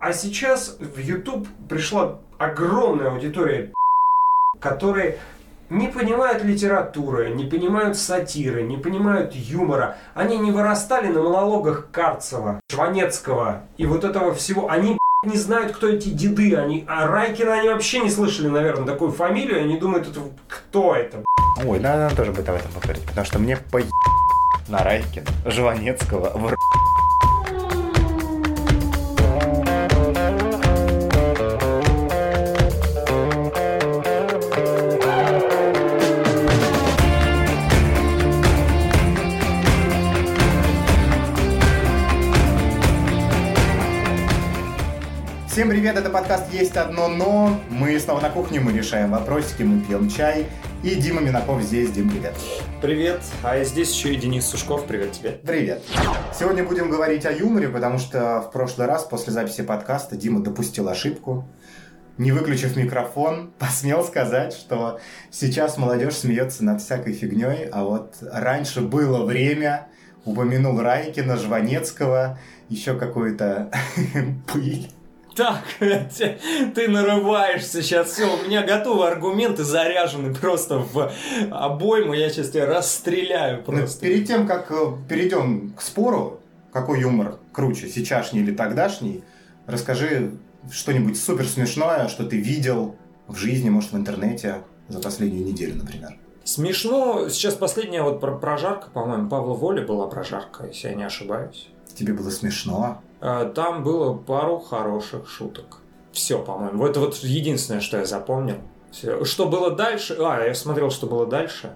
А сейчас в YouTube пришла огромная аудитория, которые не понимают литературы, не понимают сатиры, не понимают юмора. Они не вырастали на монологах Карцева, Шванецкого и вот этого всего. Они не знают, кто эти деды. Они, а Райкина они вообще не слышали, наверное, такую фамилию. Они думают, это кто это. Ой, надо тоже будет об этом поговорить, потому что мне по на Райкина, Жванецкого, в это подкаст «Есть одно но». Мы снова на кухне, мы решаем вопросики, мы пьем чай. И Дима Минаков здесь. Дим, привет. Привет. А здесь еще и Денис Сушков. Привет тебе. Привет. Сегодня будем говорить о юморе, потому что в прошлый раз после записи подкаста Дима допустил ошибку. Не выключив микрофон, посмел сказать, что сейчас молодежь смеется над всякой фигней, а вот раньше было время, упомянул Райкина, Жванецкого, еще какую-то пыль так, ты нарываешься сейчас, все, у меня готовы аргументы заряжены просто в обойму, я сейчас тебя расстреляю ну, просто. перед тем, как э, перейдем к спору, какой юмор круче, сейчасшний или тогдашний, расскажи что-нибудь супер смешное, что ты видел в жизни, может, в интернете за последнюю неделю, например. Смешно. Сейчас последняя вот прожарка, по-моему, Павла Воли была прожарка, если я не ошибаюсь. Тебе было смешно? Э, там было пару хороших шуток. Все, по-моему. Это вот единственное, что я запомнил. Все. Что было дальше? А, я смотрел, что было дальше.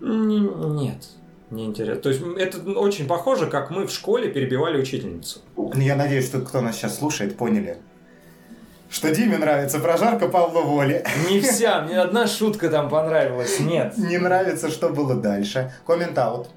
Нет, не интересно. То есть это очень похоже, как мы в школе перебивали учительницу. Ну, я надеюсь, что кто нас сейчас слушает, поняли. Что Диме нравится прожарка Павла Воли. Не вся, мне одна шутка там понравилась, нет. Не нравится, что было дальше. Коммент-аут.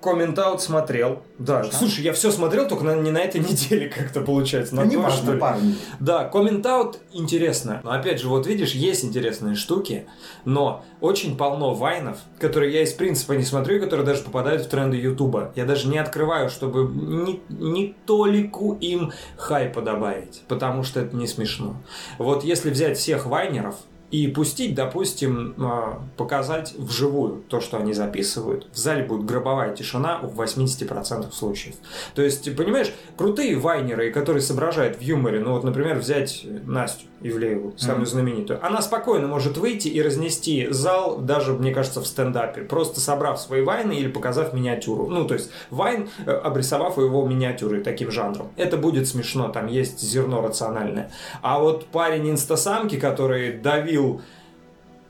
Коммент-аут смотрел. Да, что? слушай, я все смотрел, только на, не на этой неделе как-то получается. На ну, не то, важно, парни. Да, коммент-аут интересно. Но опять же, вот видишь, есть интересные штуки, но очень полно вайнов, которые я из принципа не смотрю, которые даже попадают в тренды Ютуба. Я даже не открываю, чтобы не, не толику им хайпа добавить, потому что это не смешно. Вот если взять всех вайнеров, и пустить, допустим, а, показать вживую то, что они записывают, в зале будет гробовая тишина в 80% случаев. То есть, понимаешь, крутые вайнеры, которые соображают в юморе, ну вот, например, взять Настю Ивлееву, самую mm-hmm. знаменитую, она спокойно может выйти и разнести зал, даже, мне кажется, в стендапе, просто собрав свои вайны или показав миниатюру. Ну, то есть, вайн, э, обрисовав его миниатюрой таким жанром. Это будет смешно, там есть зерно рациональное. А вот парень инстасамки, который давил бил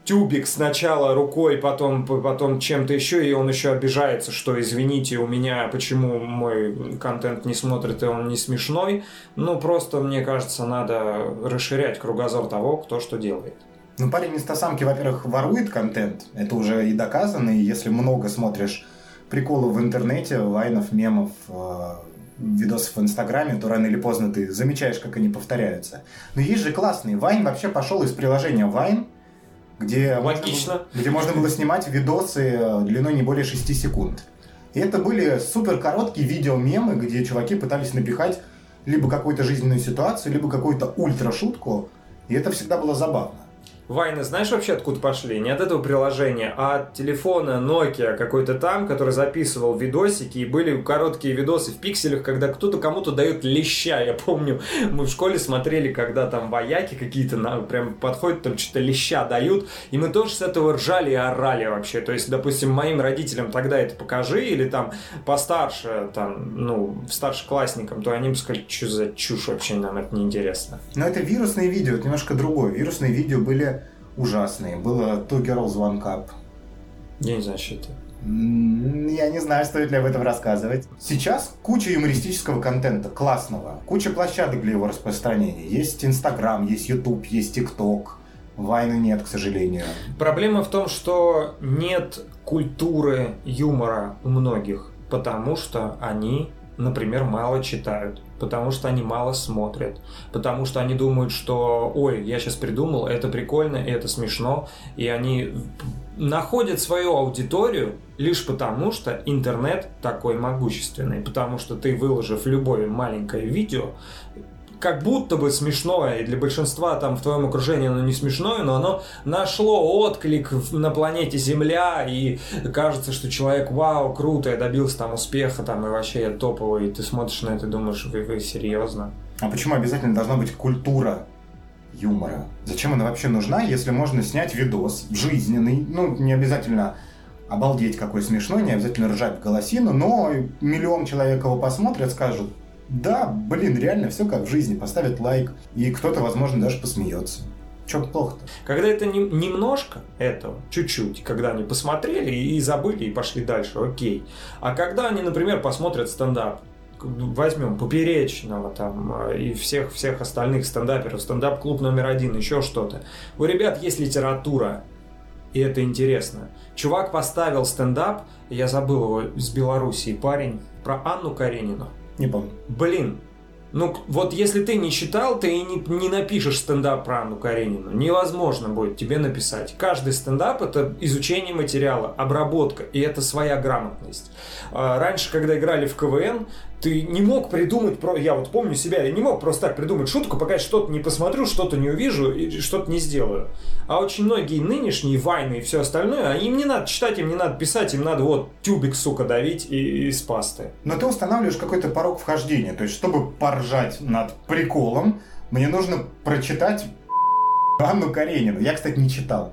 тюбик сначала рукой, потом, потом чем-то еще, и он еще обижается, что извините, у меня почему мой контент не смотрит, и он не смешной. Ну, просто, мне кажется, надо расширять кругозор того, кто что делает. Ну, парень из Тосамки, во-первых, ворует контент, это уже и доказано, и если много смотришь приколов в интернете, вайнов, мемов, э, видосов в Инстаграме, то рано или поздно ты замечаешь, как они повторяются. Но есть же классный. Вайн вообще пошел из приложения Вайн, где Логично. Можно, где можно было снимать видосы э, длиной не более 6 секунд. И это были супер короткие видео-мемы, где чуваки пытались напихать либо какую-то жизненную ситуацию, либо какую-то ультра-шутку. И это всегда было забавно. Вайны знаешь вообще откуда пошли? Не от этого приложения, а от телефона Nokia какой-то там, который записывал видосики, и были короткие видосы в пикселях, когда кто-то кому-то дает леща. Я помню, мы в школе смотрели, когда там вояки какие-то на, прям подходят, там что-то леща дают, и мы тоже с этого ржали и орали вообще. То есть, допустим, моим родителям тогда это покажи, или там постарше, там, ну, старшеклассникам, то они бы сказали, что за чушь вообще, нам это неинтересно. Но это вирусные видео, это немножко другое. Вирусные видео были ужасные. Было Two Girls One Cup. Я не знаю, что это. Я не знаю, стоит ли об этом рассказывать. Сейчас куча юмористического контента, классного. Куча площадок для его распространения. Есть Инстаграм, есть Ютуб, есть ТикТок. Вайны нет, к сожалению. Проблема в том, что нет культуры юмора у многих, потому что они, например, мало читают потому что они мало смотрят, потому что они думают, что ой, я сейчас придумал, это прикольно, это смешно, и они находят свою аудиторию лишь потому, что интернет такой могущественный, потому что ты выложив любое маленькое видео, как будто бы смешное, и для большинства там в твоем окружении оно не смешное, но оно нашло отклик на планете Земля, и кажется, что человек, вау, круто, я добился там успеха, там, и вообще я топовый, и ты смотришь на это и думаешь, вы, вы серьезно? А почему обязательно должна быть культура юмора? Зачем она вообще нужна, если можно снять видос жизненный, ну, не обязательно обалдеть какой смешной, не обязательно ржать в голосину, но миллион человек его посмотрят, скажут, да, блин, реально все как в жизни, поставят лайк, и кто-то, возможно, даже посмеется. Чем плохо-то? Когда это не, немножко этого, чуть-чуть, когда они посмотрели и забыли и пошли дальше, окей. А когда они, например, посмотрят стендап, возьмем Поперечного там э, и всех, всех остальных стендаперов, стендап-клуб номер один, еще что-то. У ребят есть литература, и это интересно. Чувак поставил стендап, я забыл его, из Белоруссии парень, про Анну Каренину. Не помню. Блин, ну вот если ты не читал, ты и не, не напишешь стендап про Анну Каренину. Невозможно будет тебе написать. Каждый стендап это изучение материала, обработка, и это своя грамотность. А, раньше, когда играли в КВН, ты не мог придумать, про... я вот помню себя, я не мог просто так придумать шутку, пока я что-то не посмотрю, что-то не увижу и что-то не сделаю. А очень многие нынешние вайны и все остальное, а им не надо читать, им не надо писать, им надо вот тюбик, сука, давить и, из пасты. Но ты устанавливаешь какой-то порог вхождения, то есть чтобы поржать над приколом, мне нужно прочитать Анну Каренину. Я, кстати, не читал.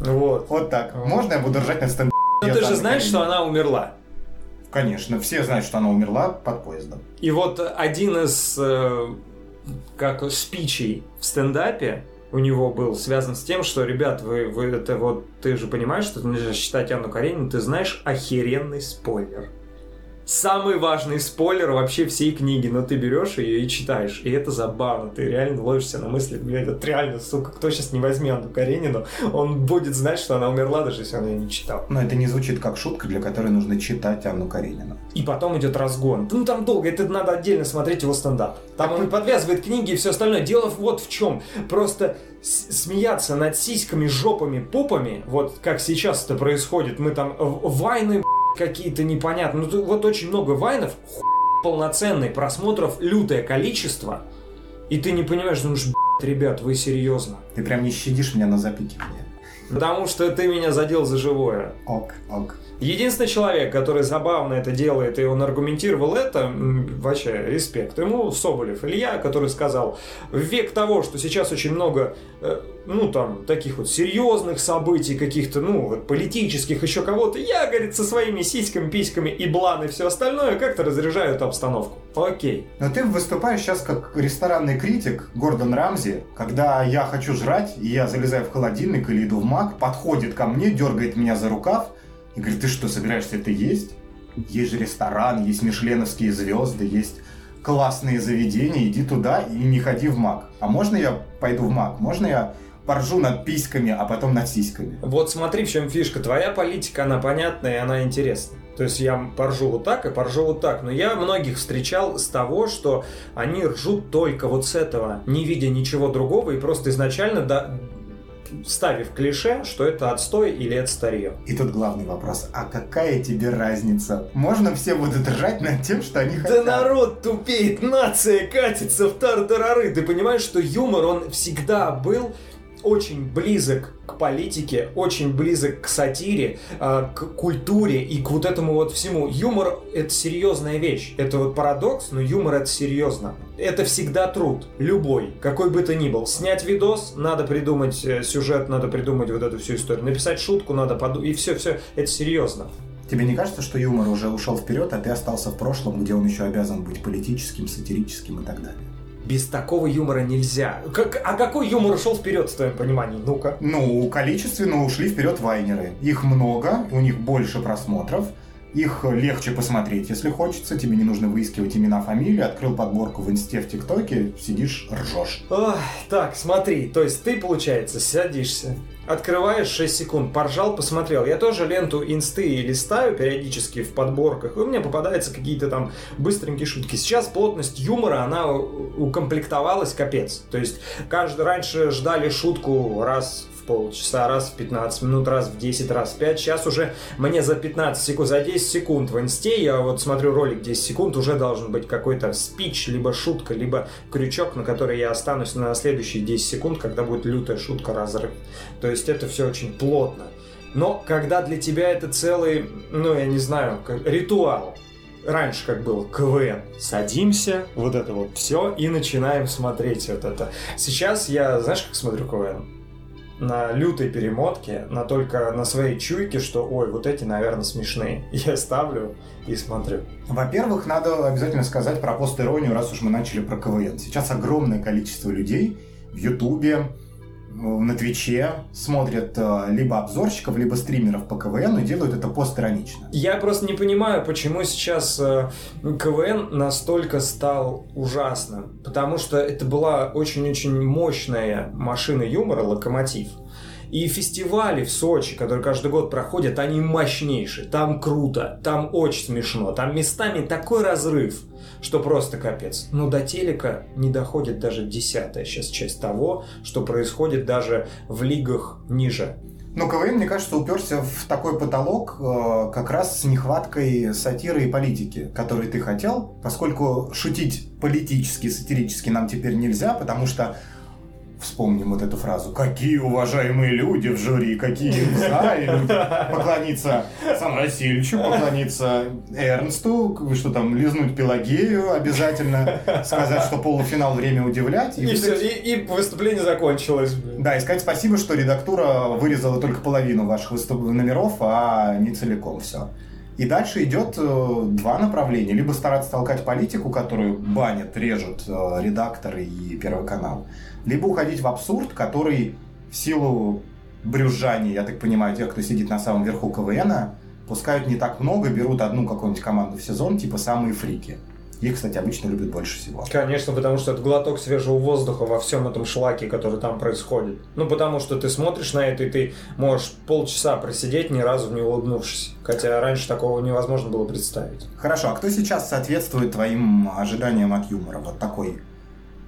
Вот. Вот так. Можно я буду ржать над стендапом? Но ты же знаешь, что она умерла. Конечно, все знают, что она умерла под поездом. И вот один из э, как спичей в стендапе у него был связан с тем, что, ребят, вы, вы это вот, ты же понимаешь, что нельзя считать Анну Каренину, ты знаешь охеренный спойлер самый важный спойлер вообще всей книги, но ты берешь ее и читаешь, и это забавно, ты реально ловишься на мысли, блядь, это реально, сука, кто сейчас не возьми Анну Каренину, он будет знать, что она умерла, даже если он ее не читал. Но это не звучит как шутка, для которой нужно читать Анну Каренину. И потом идет разгон. Ну там долго, это надо отдельно смотреть его стендап. Там он подвязывает книги и все остальное. Дело вот в чем. Просто смеяться над сиськами, жопами, пупами, вот как сейчас это происходит, мы там вайны какие-то непонятные. Ну, вот очень много вайнов, полноценный просмотров, лютое количество, и ты не понимаешь, думаешь, ребят, вы серьезно? Ты прям не щадишь меня на запикивание. Потому что ты меня задел за живое. Ок, ок. Единственный человек, который забавно это делает, и он аргументировал это, вообще, респект ему, Соболев Илья, который сказал, в век того, что сейчас очень много, э, ну, там, таких вот серьезных событий, каких-то, ну, политических, еще кого-то, я, говорит, со своими сиськами, письками и блан и все остальное как-то разряжаю эту обстановку. Окей. Но ты выступаешь сейчас как ресторанный критик Гордон Рамзи, когда я хочу жрать, и я залезаю в холодильник или иду в мак, подходит ко мне, дергает меня за рукав, и говорит, ты что, собираешься это есть? Есть же ресторан, есть мишленовские звезды, есть классные заведения, иди туда и не ходи в МАК. А можно я пойду в МАК? Можно я поржу над письками, а потом над сиськами? Вот смотри, в чем фишка. Твоя политика, она понятная и она интересна. То есть я поржу вот так и поржу вот так. Но я многих встречал с того, что они ржут только вот с этого, не видя ничего другого и просто изначально до ставив клише, что это отстой или это старье. И тут главный вопрос, а какая тебе разница? Можно все будут ржать над тем, что они хотят? Да народ тупеет, нация катится в тартарары. Ты понимаешь, что юмор, он всегда был очень близок к политике, очень близок к сатире, а, к культуре и к вот этому вот всему. Юмор — это серьезная вещь. Это вот парадокс, но юмор — это серьезно. Это всегда труд, любой, какой бы то ни был. Снять видос, надо придумать э, сюжет, надо придумать вот эту всю историю. Написать шутку надо подумать, и все-все, это серьезно. Тебе не кажется, что юмор уже ушел вперед, а ты остался в прошлом, где он еще обязан быть политическим, сатирическим и так далее? Без такого юмора нельзя. Как, а какой юмор ушел вперед, в твоем понимании? Ну-ка. Ну, количественно ушли вперед вайнеры. Их много, у них больше просмотров. Их легче посмотреть, если хочется. Тебе не нужно выискивать имена, фамилии. Открыл подборку в инсте, в ТикТоке, сидишь, ржешь. Ох, так, смотри, то есть ты, получается, садишься, Открываешь 6 секунд, поржал, посмотрел. Я тоже ленту инсты листаю периодически в подборках, и у меня попадаются какие-то там быстренькие шутки. Сейчас плотность юмора, она укомплектовалась капец. То есть, каждый раньше ждали шутку раз полчаса, раз в 15 минут, раз в 10, раз в 5. Сейчас уже мне за 15 секунд, за 10 секунд в инсте, я вот смотрю ролик 10 секунд, уже должен быть какой-то спич, либо шутка, либо крючок, на который я останусь на следующие 10 секунд, когда будет лютая шутка, разрыв. То есть это все очень плотно. Но когда для тебя это целый, ну я не знаю, ритуал, раньше как было КВН. Садимся, вот это вот все, и начинаем смотреть вот это. Сейчас я, знаешь, как смотрю КВН? На лютой перемотке, на только на своей чуйке, что, ой, вот эти, наверное, смешные. Я ставлю и смотрю. Во-первых, надо обязательно сказать про пост-иронию, раз уж мы начали про КВН. Сейчас огромное количество людей в Ютубе, на Твиче смотрят э, либо обзорщиков, либо стримеров по КВН и делают это постиронично. Я просто не понимаю, почему сейчас э, КВН настолько стал ужасным. Потому что это была очень-очень мощная машина юмора, локомотив. И фестивали в Сочи, которые каждый год проходят, они мощнейшие. Там круто, там очень смешно, там местами такой разрыв – что просто капец. Но до телека не доходит даже десятая сейчас часть того, что происходит даже в лигах ниже. Ну, КВН, мне кажется, уперся в такой потолок э, как раз с нехваткой сатиры и политики, который ты хотел, поскольку шутить политически, сатирически нам теперь нельзя, потому что вспомним вот эту фразу. Какие уважаемые люди в жюри, какие люди. Поклониться Сан Васильевичу, поклониться Эрнсту, что там, лизнуть Пелагею обязательно, сказать, что полуфинал время удивлять. И, и все, и, и выступление закончилось. Да, и сказать спасибо, что редактура вырезала только половину ваших выступ... номеров, а не целиком все. И дальше идет э, два направления. Либо стараться толкать политику, которую банят, режут э, редакторы и Первый канал либо уходить в абсурд, который в силу брюзжания, я так понимаю, тех, кто сидит на самом верху КВН, пускают не так много, берут одну какую-нибудь команду в сезон, типа самые фрики. Их, кстати, обычно любят больше всего. Конечно, потому что это глоток свежего воздуха во всем этом шлаке, который там происходит. Ну, потому что ты смотришь на это, и ты можешь полчаса просидеть, ни разу не улыбнувшись. Хотя раньше такого невозможно было представить. Хорошо, а кто сейчас соответствует твоим ожиданиям от юмора? Вот такой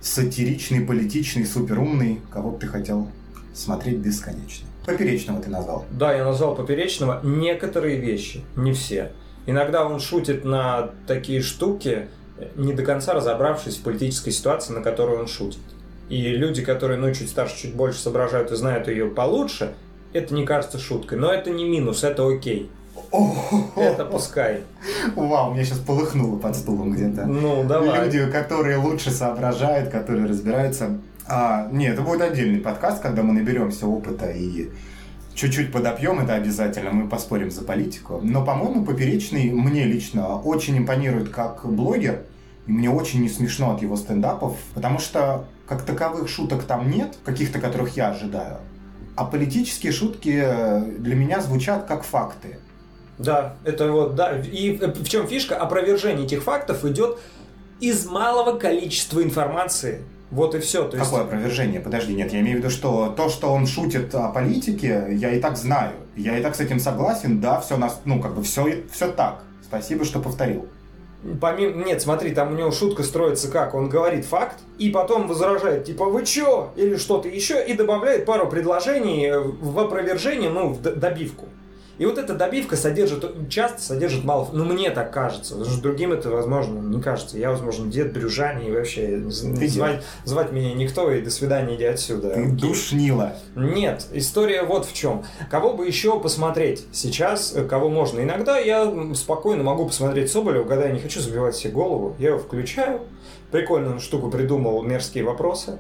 сатиричный, политичный, суперумный, кого бы ты хотел смотреть бесконечно. Поперечного ты назвал. Да, я назвал Поперечного некоторые вещи, не все. Иногда он шутит на такие штуки, не до конца разобравшись в политической ситуации, на которую он шутит. И люди, которые, ну, чуть старше, чуть больше соображают и знают ее получше, это не кажется шуткой. Но это не минус, это окей. Это пускай. Вау, меня сейчас полыхнуло под стулом где-то. Ну, давай. Люди, которые лучше соображают, которые разбираются. А, нет, это будет отдельный подкаст, когда мы наберемся опыта и чуть-чуть подопьем это обязательно, мы поспорим за политику. Но, по-моему, Поперечный мне лично очень импонирует как блогер, и мне очень не смешно от его стендапов, потому что как таковых шуток там нет, каких-то, которых я ожидаю. А политические шутки для меня звучат как факты. Да, это вот, да. И в чем фишка? Опровержение этих фактов идет из малого количества информации. Вот и все. То есть... Какое опровержение? Подожди, нет, я имею в виду, что то, что он шутит о политике, я и так знаю. Я и так с этим согласен, да, все нас, ну, как бы все, все так. Спасибо, что повторил. Помимо... Нет, смотри, там у него шутка строится как? Он говорит факт, и потом возражает, типа, вы чё? Или что-то еще, и добавляет пару предложений в опровержение, ну, в добивку. И вот эта добивка содержит, часто содержит мало, ну мне так кажется, потому что другим это, возможно, не кажется. Я, возможно, дед брюжани и вообще Ты звать, звать меня никто и до свидания, иди отсюда. Ты душнила. Нет, история вот в чем. Кого бы еще посмотреть сейчас, э, кого можно. Иногда я спокойно могу посмотреть Соболева, когда я не хочу забивать себе голову, я его включаю, прикольную штуку придумал, мерзкие вопросы,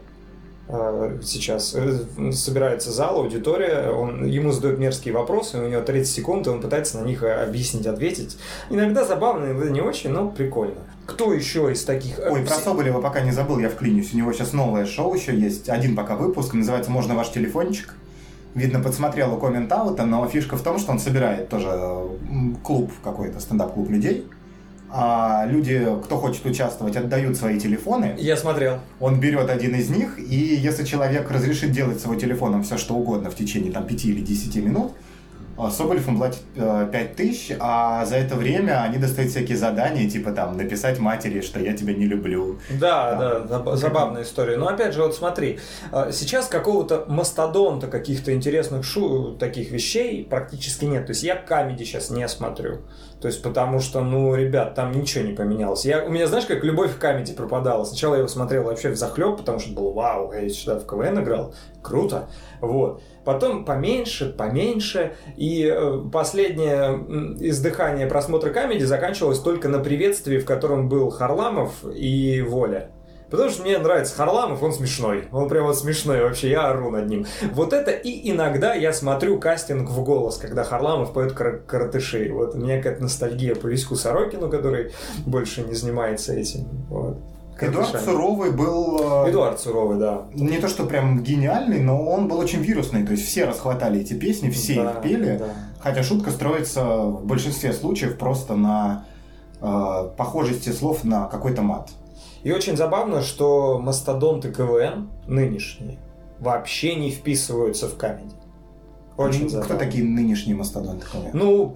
сейчас э, собирается зал, аудитория, он, ему задают мерзкие вопросы, у него 30 секунд, и он пытается на них э, объяснить, ответить. Иногда забавно, иногда не очень, но прикольно. Кто еще из таких... Ой, про Соболева пока не забыл, я вклинюсь. У него сейчас новое шоу еще есть, один пока выпуск, называется «Можно ваш телефончик». Видно, подсмотрел у коммент-аута, но фишка в том, что он собирает тоже клуб какой-то, стендап-клуб людей, а люди, кто хочет участвовать, отдают свои телефоны. Я смотрел. Он берет один из них, и если человек разрешит делать с его телефоном все, что угодно в течение там, 5 или 10 минут, Соболев им платит э, 5 тысяч, а за это время они достают всякие задания, типа там написать матери, что я тебя не люблю. Да, да, да забавная история. Но опять же, вот смотри, а, сейчас какого-то мастодонта каких-то интересных шу таких вещей практически нет. То есть я камеди сейчас не смотрю. То есть потому что, ну, ребят, там ничего не поменялось. Я, у меня, знаешь, как любовь к камеди пропадала. Сначала я его смотрел вообще в захлеб, потому что было вау, я сюда в КВН играл, круто. Вот потом поменьше, поменьше, и э, последнее издыхание просмотра камеди заканчивалось только на приветствии, в котором был Харламов и Воля. Потому что мне нравится Харламов, он смешной. Он прям вот смешной вообще, я ору над ним. Вот это и иногда я смотрю кастинг в голос, когда Харламов поет кар каратыши. Вот у меня какая-то ностальгия по Виську Сорокину, который больше не занимается этим. Вот. Эдуард Суровый был... Э, Эдуард Суровый, да. Не то, что прям гениальный, но он был очень вирусный. То есть все расхватали эти песни, все да, их пели. Да. Хотя шутка строится в большинстве случаев просто на э, похожести слов на какой-то мат. И очень забавно, что мастодонты КВН нынешние вообще не вписываются в камеди. Очень ну, забавно. Кто такие нынешние мастодонты КВН? Ну,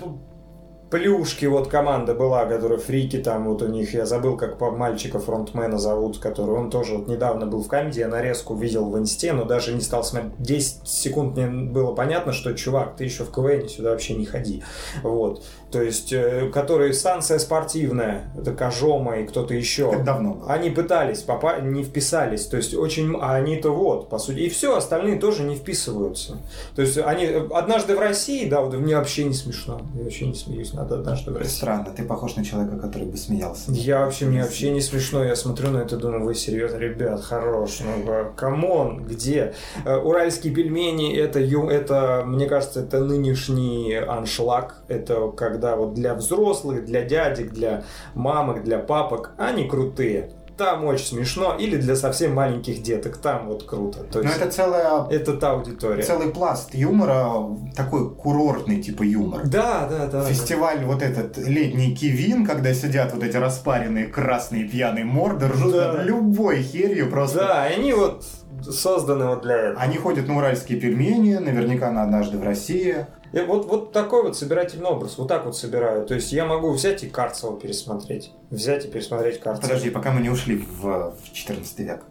Плюшки вот команда была, которая фрики там вот у них, я забыл, как по мальчика фронтмена зовут, который он тоже вот недавно был в камеди, я нарезку видел в инсте, но даже не стал смотреть. 10 секунд мне было понятно, что, чувак, ты еще в КВН сюда вообще не ходи. Вот. То есть, э, которые станция спортивная, это Кожома и кто-то еще. Это давно. Они пытались, попа не вписались. То есть, очень, а они-то вот, по сути. И все, остальные тоже не вписываются. То есть, они однажды в России, да, вот мне вообще не смешно. Я вообще не смеюсь над Однажды в России. Странно, ты похож на человека, который бы смеялся. Я вообще, мне вообще не смешно. Я смотрю на это и думаю, вы серьезно, ребят, хорош. Ну, come on, где? Э, уральские пельмени, это, это, мне кажется, это нынешний аншлаг. Это когда когда вот для взрослых, для дядек, для мамок, для папок, они крутые там очень смешно, или для совсем маленьких деток, там вот круто. То есть Но это целая... Это та аудитория. Целый пласт юмора, такой курортный типа юмор. Да, да, да. Фестиваль да. вот этот летний Кивин, когда сидят вот эти распаренные красные пьяные морды, ржут да. над любой херью просто. Да, они вот созданы вот для этого. Они ходят на уральские пельмени, наверняка на однажды в России. И вот, вот такой вот собирательный образ, вот так вот собираю. То есть я могу взять и Карцева пересмотреть. Взять и пересмотреть Карцева. Подожди, пока мы не ушли в, в 14 век.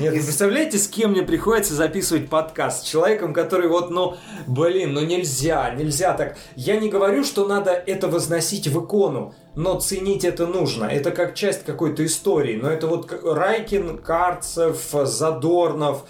Нет, вы представляете, с кем мне приходится записывать подкаст? С человеком, который вот, ну, блин, ну нельзя, нельзя так. Я не говорю, что надо это возносить в икону, но ценить это нужно. Это как часть какой-то истории. Но это вот Райкин, Карцев, Задорнов.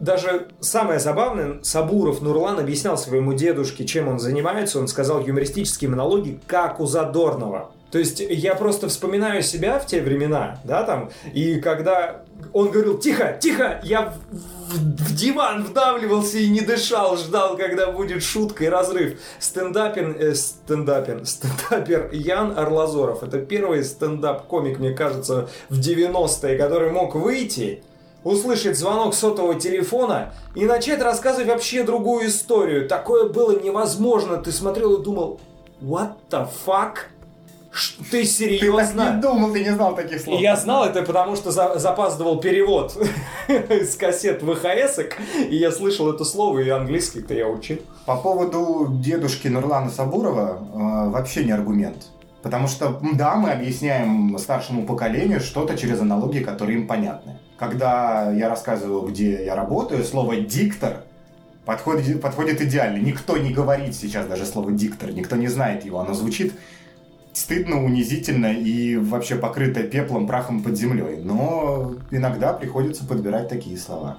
Даже самое забавное, Сабуров Нурлан объяснял своему дедушке, чем он занимается. Он сказал юмористические монологи, как у Задорнова. То есть я просто вспоминаю себя в те времена, да, там, и когда он говорил, тихо, тихо, я в, в диван вдавливался и не дышал, ждал, когда будет шутка и разрыв. Стендапин, э, стендапин, стендапер Ян Орлазоров, это первый стендап-комик, мне кажется, в 90-е, который мог выйти, услышать звонок сотового телефона и начать рассказывать вообще другую историю. Такое было невозможно. Ты смотрел и думал, what the fuck? Ты серьезно? Ты так не думал, ты не знал таких слов. Я знал это, потому что за, запаздывал перевод из кассет ВХС, и я слышал это слово, и английский-то я учил. По поводу дедушки Нурлана Сабурова э, вообще не аргумент. Потому что, да, мы объясняем старшему поколению что-то через аналогии, которые им понятны. Когда я рассказываю, где я работаю, слово «диктор» подходит, подходит идеально. Никто не говорит сейчас даже слово «диктор», никто не знает его. Оно звучит стыдно, унизительно и вообще покрыто пеплом, прахом под землей. Но иногда приходится подбирать такие слова.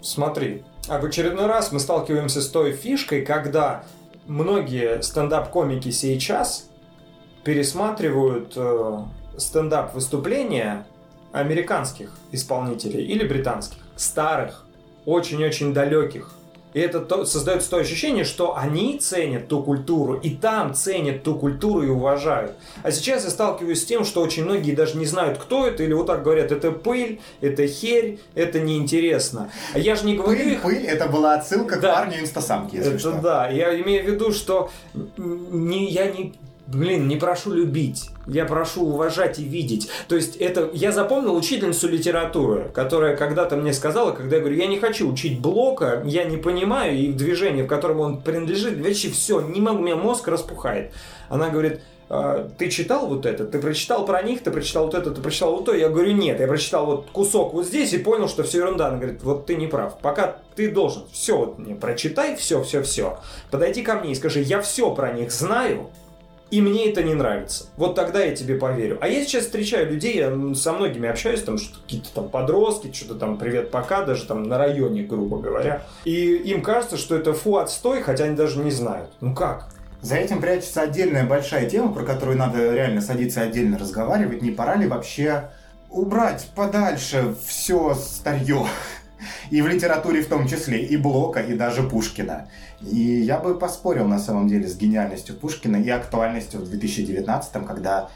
Смотри, а в очередной раз мы сталкиваемся с той фишкой, когда многие стендап-комики сейчас пересматривают э, стендап-выступления американских исполнителей или британских, старых, очень-очень далеких. И это то, создается то ощущение, что они ценят ту культуру, и там ценят ту культуру и уважают. А сейчас я сталкиваюсь с тем, что очень многие даже не знают, кто это, или вот так говорят, это пыль, это херь, это неинтересно. А я же не говорю... Пыль, их... пыль, это была отсылка да. к парню инстасамки, если это что. да, я имею в виду, что не, я не блин, не прошу любить. Я прошу уважать и видеть. То есть это... Я запомнил учительницу литературы, которая когда-то мне сказала, когда я говорю, я не хочу учить Блока, я не понимаю и движение, в котором он принадлежит, вообще все, не могу, у меня мозг распухает. Она говорит, «А, ты читал вот это, ты прочитал про них, ты прочитал вот это, ты прочитал вот то. Я говорю, нет, я прочитал вот кусок вот здесь и понял, что все ерунда. Она говорит, вот ты не прав. Пока ты должен все вот мне прочитай, все, все, все. Подойди ко мне и скажи, я все про них знаю, и мне это не нравится. Вот тогда я тебе поверю. А я сейчас встречаю людей, я со многими общаюсь, там что какие-то там подростки, что-то там привет пока, даже там на районе, грубо говоря. И им кажется, что это фу отстой, хотя они даже не знают. Ну как? За этим прячется отдельная большая тема, про которую надо реально садиться отдельно разговаривать. Не пора ли вообще убрать подальше все старье? И в литературе в том числе, и Блока, и даже Пушкина. И я бы поспорил на самом деле с гениальностью Пушкина и актуальностью в 2019-м, когда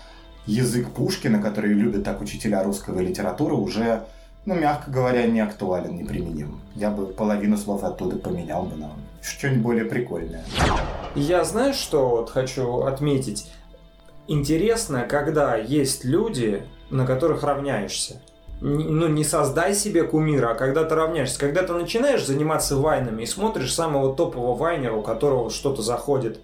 язык Пушкина, который любят так учителя русского литературы, уже, ну, мягко говоря, не актуален, не применим. Я бы половину слов оттуда поменял бы на что-нибудь более прикольное. Я знаю, что вот хочу отметить. Интересно, когда есть люди, на которых равняешься. Ну, не создай себе кумира, а когда ты равняешься. Когда ты начинаешь заниматься вайнами и смотришь самого топового вайнера, у которого что-то заходит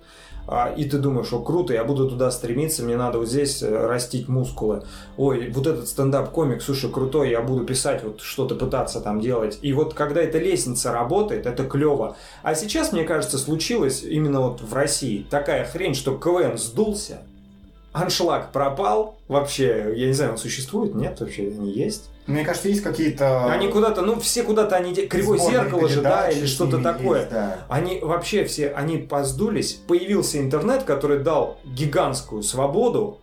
а, и ты думаешь, о, круто, я буду туда стремиться, мне надо вот здесь э, растить мускулы. Ой, вот этот стендап-комик, слушай, крутой, я буду писать, вот что-то пытаться там делать. И вот когда эта лестница работает, это клево. А сейчас, мне кажется, случилось именно вот в России такая хрень, что КВН сдулся, аншлаг пропал, вообще, я не знаю, он существует, нет, вообще, они есть. Мне кажется, есть какие-то... Они куда-то, ну, все куда-то, они... Кривое зеркало же, да, или что-то такое. Есть, да. Они вообще все, они поздулись. Появился интернет, который дал гигантскую свободу,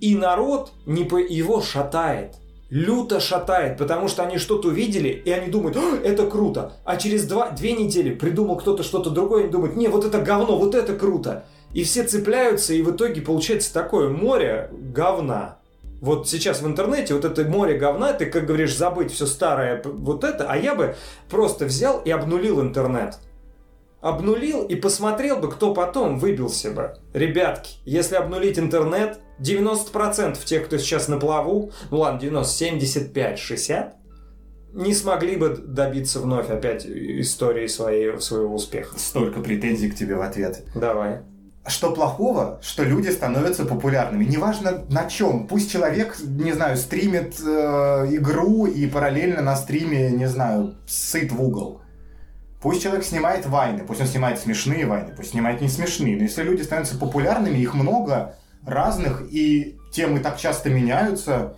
и народ не по... его шатает. Люто шатает, потому что они что-то увидели, и они думают, это круто. А через два, две недели придумал кто-то что-то другое, и они думают, не, вот это говно, вот это круто. И все цепляются, и в итоге получается такое море говна вот сейчас в интернете вот это море говна, ты, как говоришь, забыть все старое, вот это, а я бы просто взял и обнулил интернет. Обнулил и посмотрел бы, кто потом выбился бы. Ребятки, если обнулить интернет, 90% тех, кто сейчас на плаву, ну ладно, 90, 75, 60, не смогли бы добиться вновь опять истории своей, своего успеха. Столько претензий к тебе в ответ. Давай что плохого, что люди становятся популярными. Неважно на чем. Пусть человек, не знаю, стримит э, игру и параллельно на стриме, не знаю, сыт в угол. Пусть человек снимает вайны, пусть он снимает смешные вайны, пусть снимает не смешные. Но если люди становятся популярными, их много разных, и темы так часто меняются,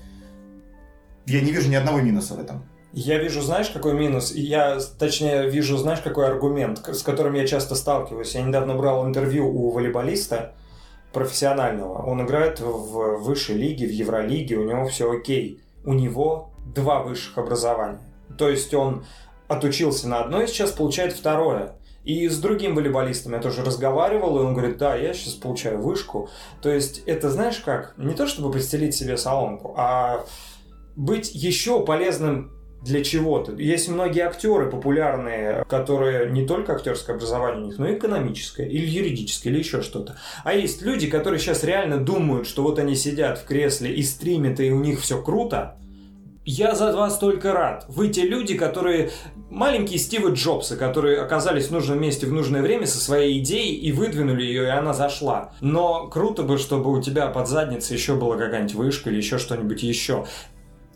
я не вижу ни одного минуса в этом. Я вижу, знаешь, какой минус? Я, точнее, вижу, знаешь, какой аргумент, с которым я часто сталкиваюсь. Я недавно брал интервью у волейболиста профессионального. Он играет в высшей лиге, в Евролиге, у него все окей. У него два высших образования. То есть он отучился на одно и сейчас получает второе. И с другим волейболистом я тоже разговаривал, и он говорит, да, я сейчас получаю вышку. То есть это, знаешь как, не то чтобы постелить себе соломку, а быть еще полезным для чего-то. Есть многие актеры популярные, которые не только актерское образование у них, но и экономическое, или юридическое, или еще что-то. А есть люди, которые сейчас реально думают, что вот они сидят в кресле и стримят, и у них все круто. Я за вас только рад. Вы те люди, которые... Маленькие Стивы Джобсы, которые оказались в нужном месте в нужное время со своей идеей и выдвинули ее, и она зашла. Но круто бы, чтобы у тебя под задницей еще была какая-нибудь вышка или еще что-нибудь еще.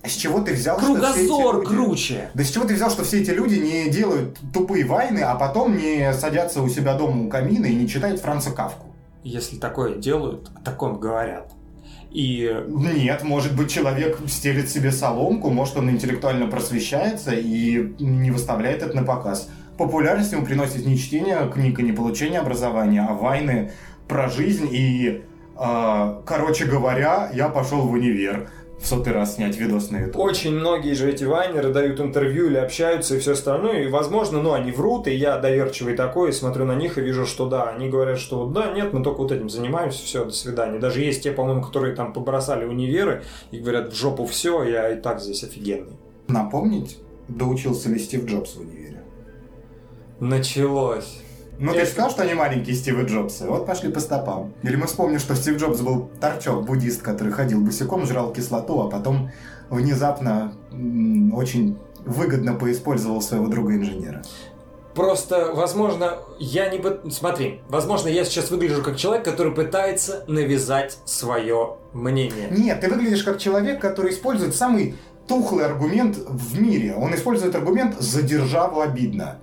А с чего ты взял, Кругозор что все эти люди... круче. Да с чего ты взял, что все эти люди не делают тупые войны, а потом не садятся у себя дома у камина и не читают Франца Кавку? Если такое делают, о таком говорят. И... Нет, может быть, человек стелит себе соломку, может, он интеллектуально просвещается и не выставляет это на показ. Популярность ему приносит не чтение книг и не получение образования, а войны про жизнь и, э, короче говоря, я пошел в универ в сотый раз снять видос на YouTube. Очень многие же эти вайнеры дают интервью или общаются и все остальное, и, возможно, ну, они врут, и я доверчивый такой, и смотрю на них и вижу, что да, они говорят, что да, нет, мы только вот этим занимаемся, все, до свидания. Даже есть те, по-моему, которые там побросали универы и говорят, в жопу все, я и так здесь офигенный. Напомнить, доучился ли Стив Джобс в универе? Началось. Ну, ты же сказал, что они маленькие Стивы Джобсы. Вот пошли по стопам. Или мы вспомним, что Стив Джобс был торчок, буддист, который ходил босиком, жрал кислоту, а потом внезапно очень выгодно поиспользовал своего друга-инженера. Просто, возможно, я не... Смотри, возможно, я сейчас выгляжу как человек, который пытается навязать свое мнение. Нет, ты выглядишь как человек, который использует самый тухлый аргумент в мире. Он использует аргумент «за державу обидно».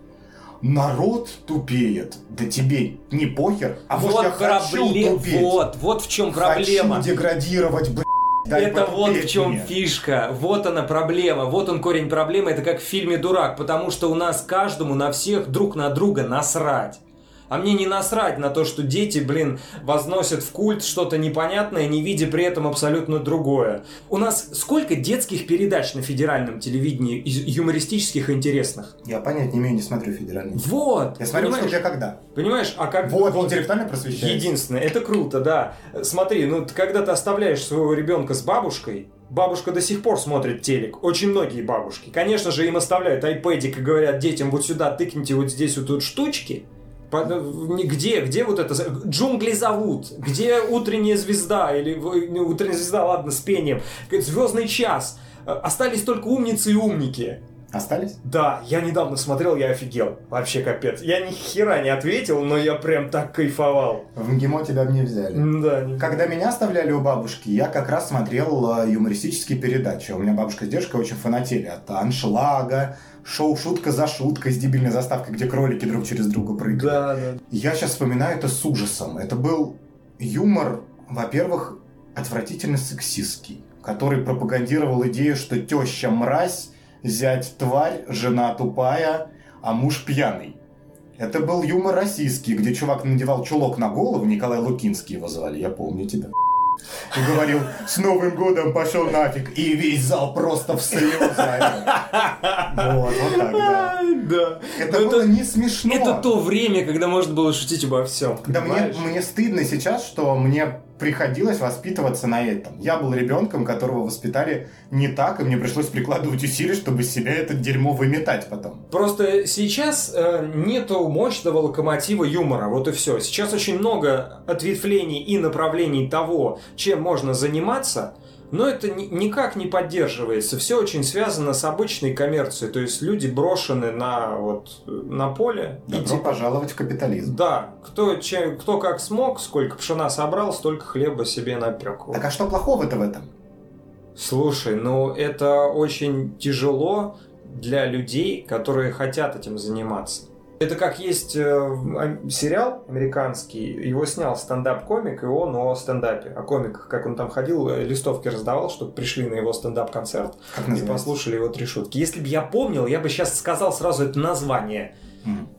Народ тупеет. Да тебе не похер. А может, я хочу пробле- тупеть? Вот, вот в чем проблема. Хочу деградировать, блядь. дай это вот в чем мне. фишка, вот она проблема, вот он корень проблемы, это как в фильме «Дурак», потому что у нас каждому на всех друг на друга насрать. А мне не насрать на то, что дети, блин, возносят в культ что-то непонятное, не видя при этом абсолютно другое. У нас сколько детских передач на федеральном телевидении, юмористических и интересных? Я понять не имею, не смотрю федеральный. Вот! Я смотрю, понимаешь? где когда. Понимаешь, а как... Вот, интеллектуально просвещается. Единственное, это круто, да. Смотри, ну когда ты оставляешь своего ребенка с бабушкой, бабушка до сих пор смотрит телек. Очень многие бабушки. Конечно же, им оставляют айпэдик и говорят детям, вот сюда тыкните вот здесь вот тут штучки. По- ну, Где, вот это? Джунгли зовут. Где утренняя звезда? Или ну, утренняя звезда, ладно, с пением. Звездный час. Э, Остались только умницы и умники. Остались? Да, я недавно смотрел, я офигел. Вообще капец. Я ни хера не ответил, но я прям так кайфовал. В МГИМО тебя не взяли. Да, не Когда меня оставляли у бабушки, я как раз смотрел э, юмористические передачи. У меня бабушка с дедушкой очень фанатели от аншлага, шоу «Шутка за шуткой» с дебильной заставкой, где кролики друг через друга прыгают. Да, да. Я сейчас вспоминаю это с ужасом. Это был юмор, во-первых, отвратительно сексистский, который пропагандировал идею, что теща мразь, зять тварь, жена тупая, а муж пьяный. Это был юмор российский, где чувак надевал чулок на голову, Николай Лукинский его звали, я помню тебя. И говорил, с Новым годом пошел нафиг, и весь зал просто в слезы. Вот, вот так, да. Да. Это было не смешно. Это то время, когда можно было шутить обо всем. Да мне, мне стыдно сейчас, что мне приходилось воспитываться на этом. Я был ребенком, которого воспитали не так, и мне пришлось прикладывать усилия, чтобы себя это дерьмо выметать потом. Просто сейчас э, нету мощного локомотива юмора, вот и все. Сейчас очень много ответвлений и направлений того, чем можно заниматься, но это ни- никак не поддерживается. Все очень связано с обычной коммерцией, то есть люди брошены на, вот, на поле. и Добро типа- пожаловать в капитализм. Да, кто, чем, кто как смог, сколько пшена собрал, столько хлеба себе напек. Так а что плохого-то в этом? Слушай, ну это очень тяжело для людей, которые хотят этим заниматься. Это как есть э, ам- сериал американский, его снял стендап-комик, и он о стендапе, о комиках, как он там ходил, э, листовки раздавал, чтобы пришли на его стендап-концерт и послушали его три шутки. Если бы я помнил, я бы сейчас сказал сразу это название.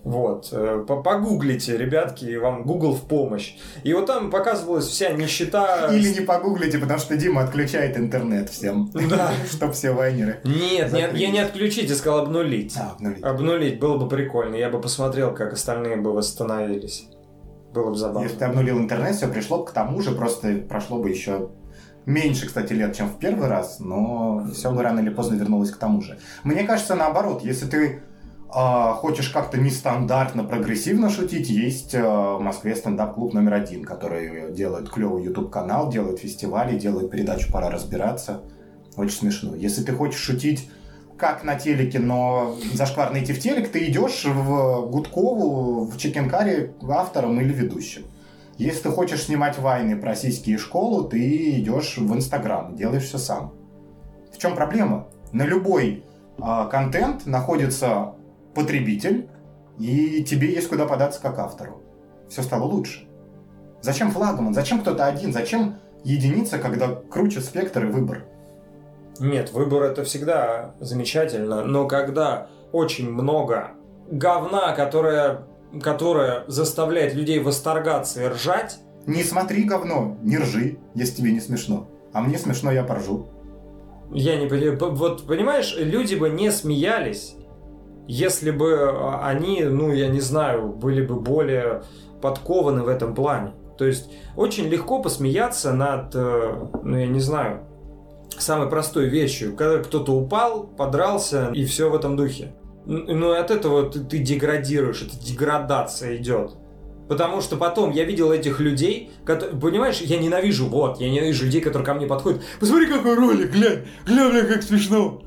Вот, э, по- погуглите, ребятки, вам Google в помощь. И вот там показывалась вся нищета. Или не погуглите, потому что Дима отключает интернет всем. Да. Чтоб все вайнеры. Нет, не- Закрылись. я не отключить, я сказал обнулить. А, обнулить. Обнулить было бы прикольно, я бы посмотрел, как остальные бы восстановились. Было бы забавно. Если ты обнулил интернет, все пришло к тому же, просто прошло бы еще меньше, кстати, лет, чем в первый раз, но все бы рано или поздно вернулось к тому же. Мне кажется, наоборот, если ты а, хочешь как-то нестандартно, прогрессивно шутить, есть а, в Москве стендап-клуб номер один, который делает клевый YouTube-канал, делает фестивали, делает передачу «Пора разбираться». Очень смешно. Если ты хочешь шутить как на телеке, но зашкварно идти в телек, ты идешь в Гудкову, в Чекенкаре автором или ведущим. Если ты хочешь снимать вайны про сиськи и школу, ты идешь в Инстаграм, делаешь все сам. В чем проблема? На любой а, контент находится потребитель, и тебе есть куда податься как автору. Все стало лучше. Зачем флагман? Зачем кто-то один? Зачем единица, когда круче спектр и выбор? Нет, выбор это всегда замечательно, но когда очень много говна, которое, которое заставляет людей восторгаться и ржать, Не смотри говно, не ржи, если тебе не смешно. А мне смешно, я поржу. я не понимаю, вот понимаешь, люди бы не смеялись, если бы а, они, ну я не знаю, были бы более подкованы в этом плане. То есть очень легко посмеяться над, э, ну я не знаю, самой простой вещью, когда кто-то упал, подрался и все в этом духе. ну, от этого ты, ты деградируешь, это деградация идет. Потому что потом я видел этих людей, которые, понимаешь, я ненавижу, вот, я ненавижу людей, которые ко мне подходят. Посмотри, какой ролик, глянь, глянь, как смешно.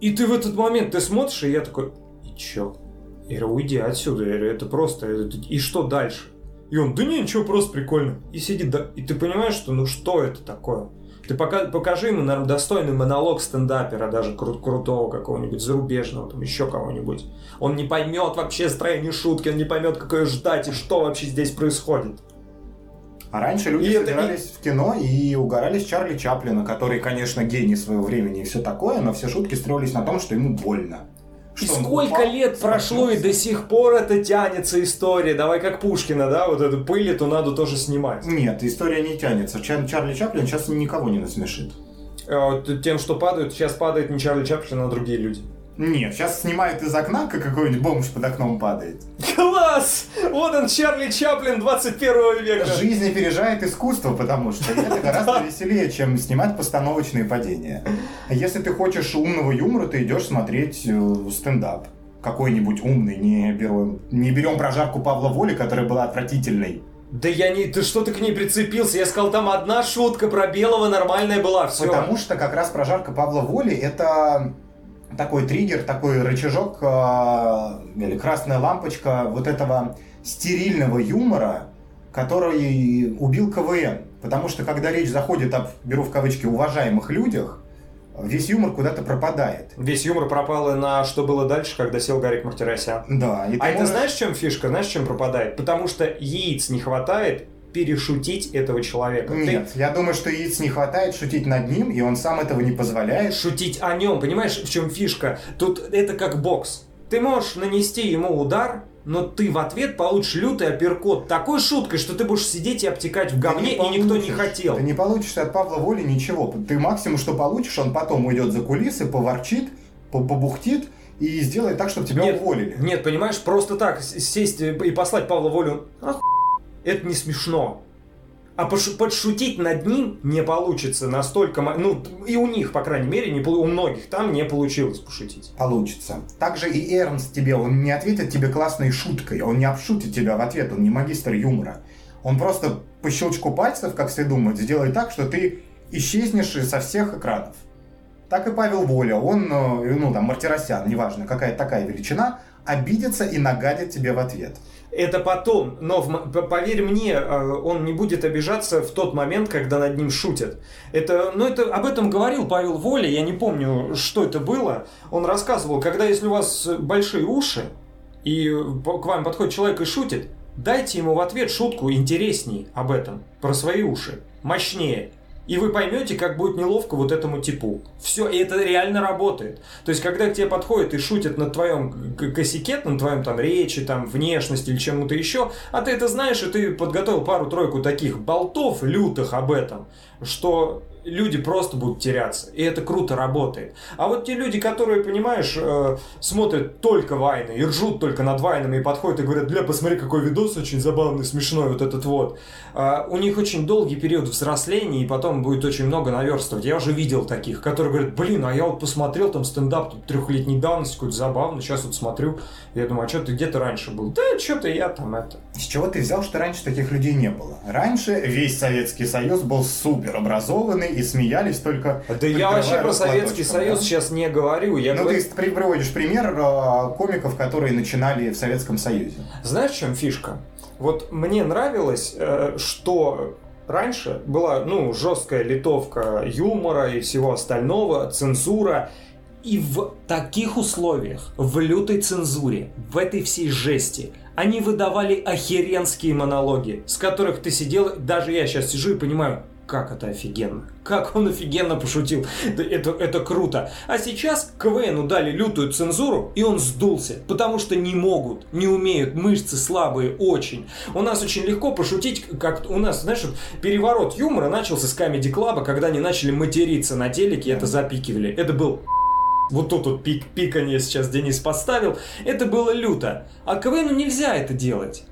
И ты в этот момент, ты смотришь, и я такой, и чё? Я говорю, уйди отсюда, я говорю, это просто, это- и что дальше? И он, да не, ничего, просто прикольно. И сидит, да, и ты понимаешь, что ну что это такое? Ты пока, покажи ему, наверное, достойный монолог стендапера, даже кру- крутого какого-нибудь, зарубежного, там еще кого-нибудь. Он не поймет вообще строение шутки, он не поймет, какое ждать и что вообще здесь происходит. А раньше люди И это- собирались в кино и угорали с Чарли Чаплина, который, конечно, гений своего времени и все такое, но все шутки строились на том, что ему больно. И Что сколько упал, лет прошло, и до сих пор это тянется история. Давай как Пушкина, да, вот эту пыль эту надо тоже снимать. Нет, история не тянется. Чар- Чарли Чаплин сейчас никого не насмешит. Вот Тем, что падают, сейчас падает не Чарли Чаплин, а другие люди. Нет, сейчас снимают из окна, как какой-нибудь бомж под окном падает. Класс! Вот он, Чарли Чаплин 21 века. Жизнь опережает искусство, потому что это гораздо веселее, чем снимать постановочные падения. А Если ты хочешь умного юмора, ты идешь смотреть э, стендап. Какой-нибудь умный, не берем, не берем прожарку Павла Воли, которая была отвратительной. Да я не... Ты что ты к ней прицепился? Я сказал, там одна шутка про белого нормальная была, все. Потому что как раз прожарка Павла Воли это такой триггер, такой рычажок э, или красная лампочка вот этого стерильного юмора, который убил КВН. Потому что когда речь заходит об, беру в кавычки, уважаемых людях, весь юмор куда-то пропадает. Весь юмор пропал и на что было дальше, когда сел Гарик Мартиросян. Да, и А это можешь- знаешь, чем фишка? Знаешь, чем пропадает? Потому что яиц не хватает перешутить этого человека. Ты- Нет, я думаю, что яиц не хватает шутить над ним, и он сам этого не позволяет. шутить о нем. Понимаешь, в чем фишка? Тут это как бокс. Ты можешь нанести ему удар, но ты в ответ получишь лютый апперкот такой шуткой, что ты будешь сидеть и обтекать в говне, Ты и никто не хотел. Ты не получишь от Павла Воли ничего. Ты максимум, что получишь, он потом уйдет за кулисы, поворчит, по- побухтит и сделает так, чтобы тебя Нет, уволили. Нет, понимаешь, просто так сесть и послать Павла Волю, «Оху- это не смешно. А подшутить над ним не получится настолько... Ну, и у них, по крайней мере, не, у многих там не получилось пошутить. Получится. Также и Эрнст тебе, он не ответит тебе классной шуткой, он не обшутит тебя в ответ, он не магистр юмора. Он просто по щелчку пальцев, как все думают, сделает так, что ты исчезнешь со всех экранов. Так и Павел Воля, он, э, ну там, Мартиросян, неважно, какая такая величина, обидится и нагадит тебе в ответ. Это потом, но в поверь мне, э, он не будет обижаться в тот момент, когда над ним шутят. Это, ну это об этом говорил Павел Воля, я не помню, что это было. Он рассказывал, когда если у вас большие уши и по- к вам подходит человек и шутит, дайте ему в ответ шутку интересней об этом, про свои уши, мощнее. И вы поймете, как будет неловко вот этому типу. Все, и это реально работает. То есть, когда к тебе подходят и шутят на твоем косяке, на твоем там речи, там внешности или чему-то еще, а ты это знаешь, и ты подготовил пару-тройку таких болтов лютых об этом, что люди просто будут теряться. И это круто работает. А вот те люди, которые, понимаешь, э, смотрят только вайны и ржут только над вайнами и подходят и говорят, бля, посмотри, какой видос очень забавный, смешной вот этот вот. А, у них очень долгий период взросления, и потом будет очень много наверстывать. Я уже видел таких, которые говорят, блин, а я вот посмотрел там стендап тут трехлетней давности, какой-то забавный, сейчас вот смотрю, я думаю, а что ты где-то раньше был? Да, что-то я там это... С чего ты взял, что раньше таких людей не было? Раньше весь Советский Союз был супер образованный и смеялись только... Да я вообще про Советский платочком, Союз да? сейчас не говорю. Я Ну, говорю- ты при- приводишь пример э, комиков, которые начинали в Советском Союзе. Знаешь, в чем фишка? Вот мне нравилось, э, что раньше была, ну, жесткая литовка юмора и всего остального, цензура. И в таких условиях, в лютой цензуре, в этой всей жести, они выдавали охеренские монологи, с которых ты сидел, даже я сейчас сижу и понимаю, как это офигенно. Как он офигенно пошутил. Это, это круто. А сейчас КВНу дали лютую цензуру, и он сдулся. Потому что не могут, не умеют, мышцы слабые очень. У нас очень легко пошутить, как у нас, знаешь, вот переворот юмора начался с Comedy Club, когда они начали материться на телеке, это запикивали. Это был вот тут вот пик, пиканье сейчас Денис поставил. Это было люто. А КВНу нельзя это делать.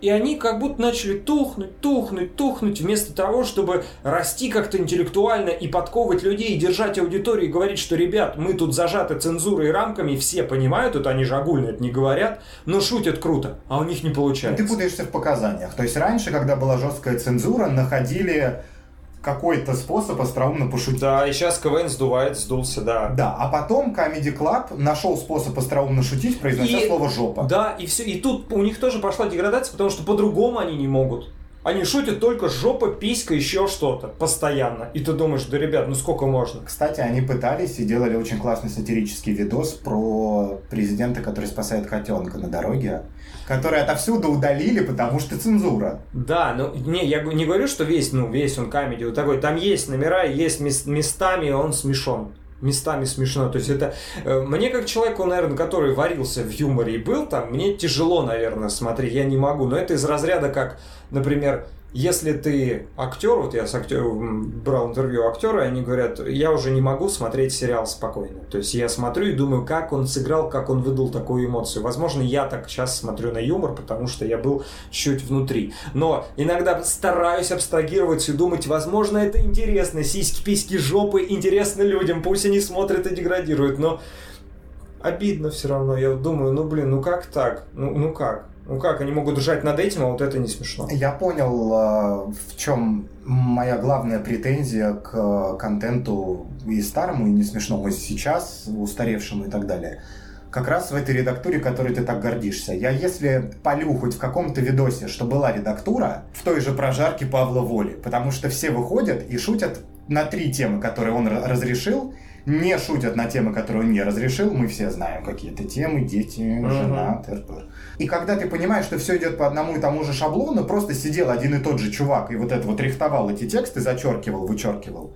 и они как будто начали тухнуть, тухнуть, тухнуть, вместо того, чтобы расти как-то интеллектуально и подковывать людей, и держать аудиторию и говорить, что, ребят, мы тут зажаты цензурой и рамками, все понимают, это они же огульно это не говорят, но шутят круто, а у них не получается. Ты путаешься в показаниях. То есть раньше, когда была жесткая цензура, находили какой-то способ остроумно пошутить. Да, и сейчас КВН сдувает, сдулся, да. Да, а потом Comedy Club нашел способ остроумно шутить, произнося И- слово «жопа». Да, и все. И тут у них тоже пошла деградация, потому что по-другому они не могут. Они шутят только жопа, писька, еще что-то. Постоянно. И ты думаешь, да, ребят, ну сколько можно? Кстати, они пытались и делали очень классный сатирический видос про президента, который спасает котенка на дороге, который отовсюду удалили, потому что цензура. Да, ну, не, я не говорю, что весь, ну, весь он камеди вот такой. Там есть номера, есть мес- местами он смешон. Местами смешно. То есть это... э, Мне как человеку, наверное, который варился в юморе и был там, мне тяжело, наверное, смотреть. Я не могу. Но это из разряда как, например, если ты актер, вот я с актером брал интервью актера, они говорят, я уже не могу смотреть сериал спокойно. То есть я смотрю и думаю, как он сыграл, как он выдал такую эмоцию. Возможно, я так сейчас смотрю на юмор, потому что я был чуть внутри. Но иногда стараюсь абстрагироваться и думать, возможно, это интересно. Сиськи, письки, жопы интересно людям. Пусть они смотрят и деградируют. Но обидно все равно. Я думаю, ну блин, ну как так? Ну, ну как? Ну как, они могут ржать над этим, а вот это не смешно. Я понял, э, в чем моя главная претензия к э, контенту и старому, и не смешному, и сейчас, устаревшему и так далее. Как раз в этой редактуре, которой ты так гордишься. Я если полю хоть в каком-то видосе, что была редактура, в той же прожарке Павла Воли, потому что все выходят и шутят на три темы, которые он ра- разрешил, не шутят на темы, которые он не разрешил. Мы все знаем какие-то темы, дети, жена, т.р.п. И когда ты понимаешь, что все идет по одному и тому же шаблону, просто сидел один и тот же чувак и вот это вот рихтовал эти тексты, зачеркивал, вычеркивал,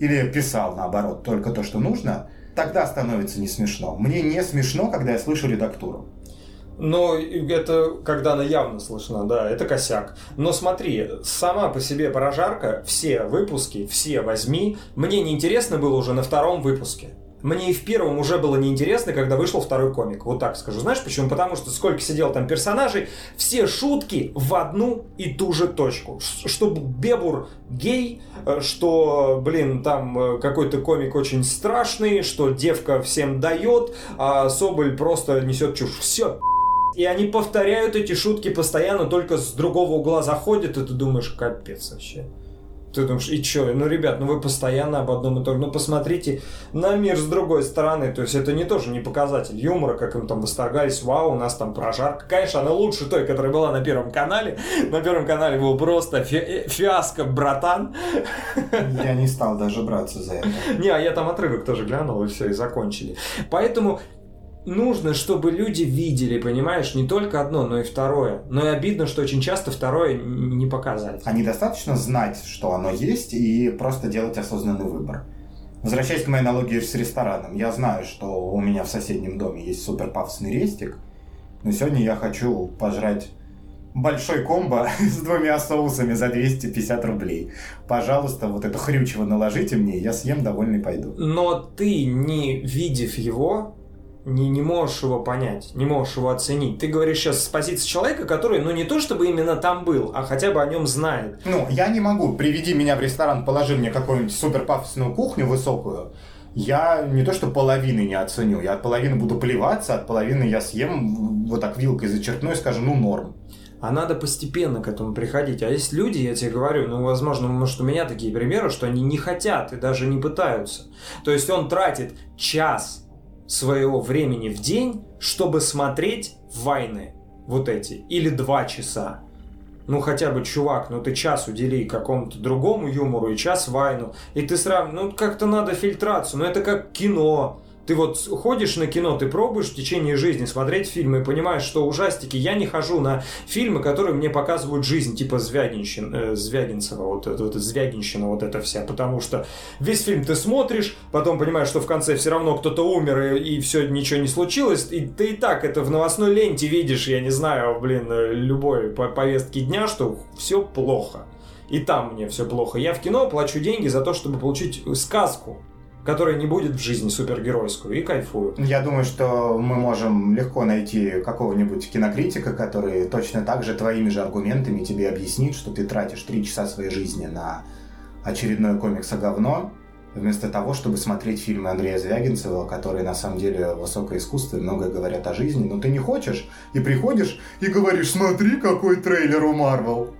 или писал, наоборот, только то, что нужно, тогда становится не смешно. Мне не смешно, когда я слышу редактуру. Но это когда она явно слышна, да, это косяк. Но смотри, сама по себе прожарка, все выпуски, все возьми, мне неинтересно было уже на втором выпуске. Мне и в первом уже было неинтересно, когда вышел второй комик. Вот так скажу. Знаешь почему? Потому что сколько сидел там персонажей, все шутки в одну и ту же точку. Что Бебур гей, э, что, блин, там э, какой-то комик очень страшный, что девка всем дает, а Соболь просто несет чушь. Все, и они повторяют эти шутки постоянно, только с другого угла заходят, и ты думаешь, капец вообще. Ты думаешь, и чё? Ну, ребят, ну вы постоянно об одном и том же. Ну, посмотрите на мир с другой стороны. То есть это не тоже не показатель юмора, как им там восторгались. Вау, у нас там прожарка. Конечно, она лучше той, которая была на Первом канале. На Первом канале был просто фи- э, фиаско, братан. Я не стал даже браться за это. Не, а я там отрывок тоже глянул, и все, и закончили. Поэтому нужно, чтобы люди видели, понимаешь, не только одно, но и второе. Но и обидно, что очень часто второе не показать. А недостаточно знать, что оно есть, и просто делать осознанный выбор. Возвращаясь к моей аналогии с рестораном, я знаю, что у меня в соседнем доме есть супер пафосный рестик, но сегодня я хочу пожрать большой комбо с двумя соусами за 250 рублей. Пожалуйста, вот это хрючево наложите мне, я съем довольный пойду. Но ты, не видев его, не, не можешь его понять, не можешь его оценить. Ты говоришь сейчас с позиции человека, который, ну не то чтобы именно там был, а хотя бы о нем знает. Ну, я не могу. Приведи меня в ресторан, положи мне какую-нибудь супер пафосную кухню высокую. Я не то что половины не оценю, я от половины буду плеваться, от половины я съем, вот так вилкой зачерпну и скажу, ну норм. А надо постепенно к этому приходить. А есть люди, я тебе говорю, ну, возможно, может, у меня такие примеры, что они не хотят и даже не пытаются. То есть он тратит час своего времени в день, чтобы смотреть войны вот эти. Или два часа. Ну, хотя бы, чувак, ну ты час удели какому-то другому юмору и час вайну. И ты сразу, ну, как-то надо фильтрацию. Ну, это как кино. Ты вот ходишь на кино, ты пробуешь в течение жизни смотреть фильмы и понимаешь, что ужастики. Я не хожу на фильмы, которые мне показывают жизнь, типа Звягинщин, э, Звягинцева, вот это вот Звягинщина, вот это вся. Потому что весь фильм ты смотришь, потом понимаешь, что в конце все равно кто-то умер и, и все, ничего не случилось. И ты и так это в новостной ленте видишь, я не знаю, блин, э, любой по повестке дня, что все плохо. И там мне все плохо. Я в кино плачу деньги за то, чтобы получить сказку которая не будет в жизни супергеройскую, и кайфую. Я думаю, что мы можем легко найти какого-нибудь кинокритика, который точно так же твоими же аргументами тебе объяснит, что ты тратишь три часа своей жизни на очередное комикс говно, вместо того, чтобы смотреть фильмы Андрея Звягинцева, которые на самом деле высокое искусство и многое говорят о жизни, но ты не хочешь, и приходишь и говоришь, смотри, какой трейлер у Марвел.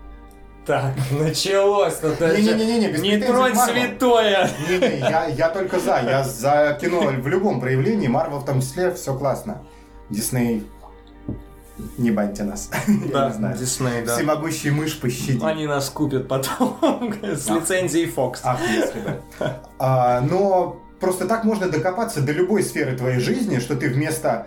Так, началось. Не-не-не, без Не претензий к тронь Marvel. святое. Не-не, я, я только за. Я за кино в любом проявлении, Марвел в том числе, все классно. Дисней, не баньте нас. Я Да, не знаю. Дисней, да. Всемогущий мышь пощади. Они нас купят потом с лицензией Fox. Ах, если бы. А, но просто так можно докопаться до любой сферы твоей жизни, что ты вместо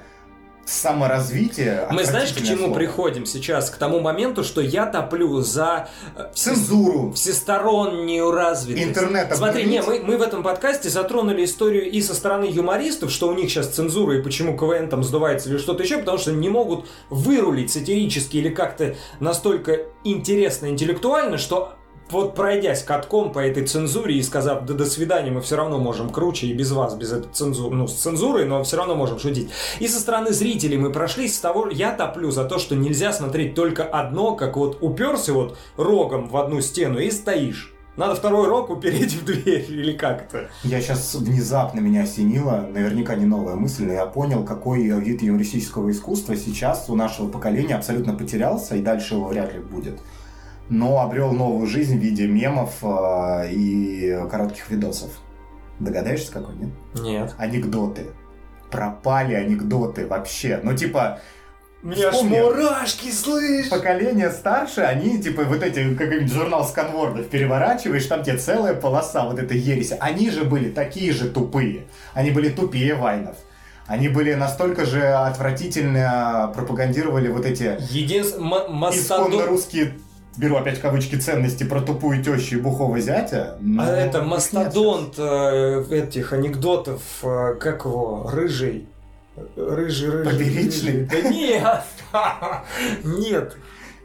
саморазвития... Мы знаешь, к чему слово, приходим сейчас? К тому моменту, что я топлю за э, Цензуру. всестороннюю развитость. Интернет Смотри, не, мы, мы в этом подкасте затронули историю и со стороны юмористов, что у них сейчас цензура и почему КВН там сдувается или что-то еще, потому что не могут вырулить сатирически или как-то настолько интересно, интеллектуально, что вот пройдясь катком по этой цензуре и сказав, да до свидания, мы все равно можем круче и без вас, без этой цензуры, ну, с цензурой, но все равно можем шутить. И со стороны зрителей мы прошлись с того, я топлю за то, что нельзя смотреть только одно, как вот уперся вот рогом в одну стену и стоишь. Надо второй рог упереть в дверь или как это? Я сейчас внезапно меня осенило, наверняка не новая мысль, но я понял, какой вид юмористического искусства сейчас у нашего поколения абсолютно потерялся, и дальше его вряд ли будет. Но обрел новую жизнь в виде мемов э, и коротких видосов. Догадаешься, какой, нет? Нет. Анекдоты. Пропали анекдоты вообще. Ну, типа, меня аж мурашки, слышь! поколение старше, они, типа, вот эти, как журнал сканвордов переворачиваешь, там тебе целая полоса вот этой ереси. Они же были такие же тупые. Они были тупее Вайнов. Они были настолько же отвратительно пропагандировали вот эти Единственное, исконно мастодон... русские, беру опять кавычки, ценности про тупую тещу и бухого зятя. но А это мастодонт э, этих анекдотов, э, как его, рыжий. Рыжий, рыжий. Поперечный? рыжий. Да нет! Нет.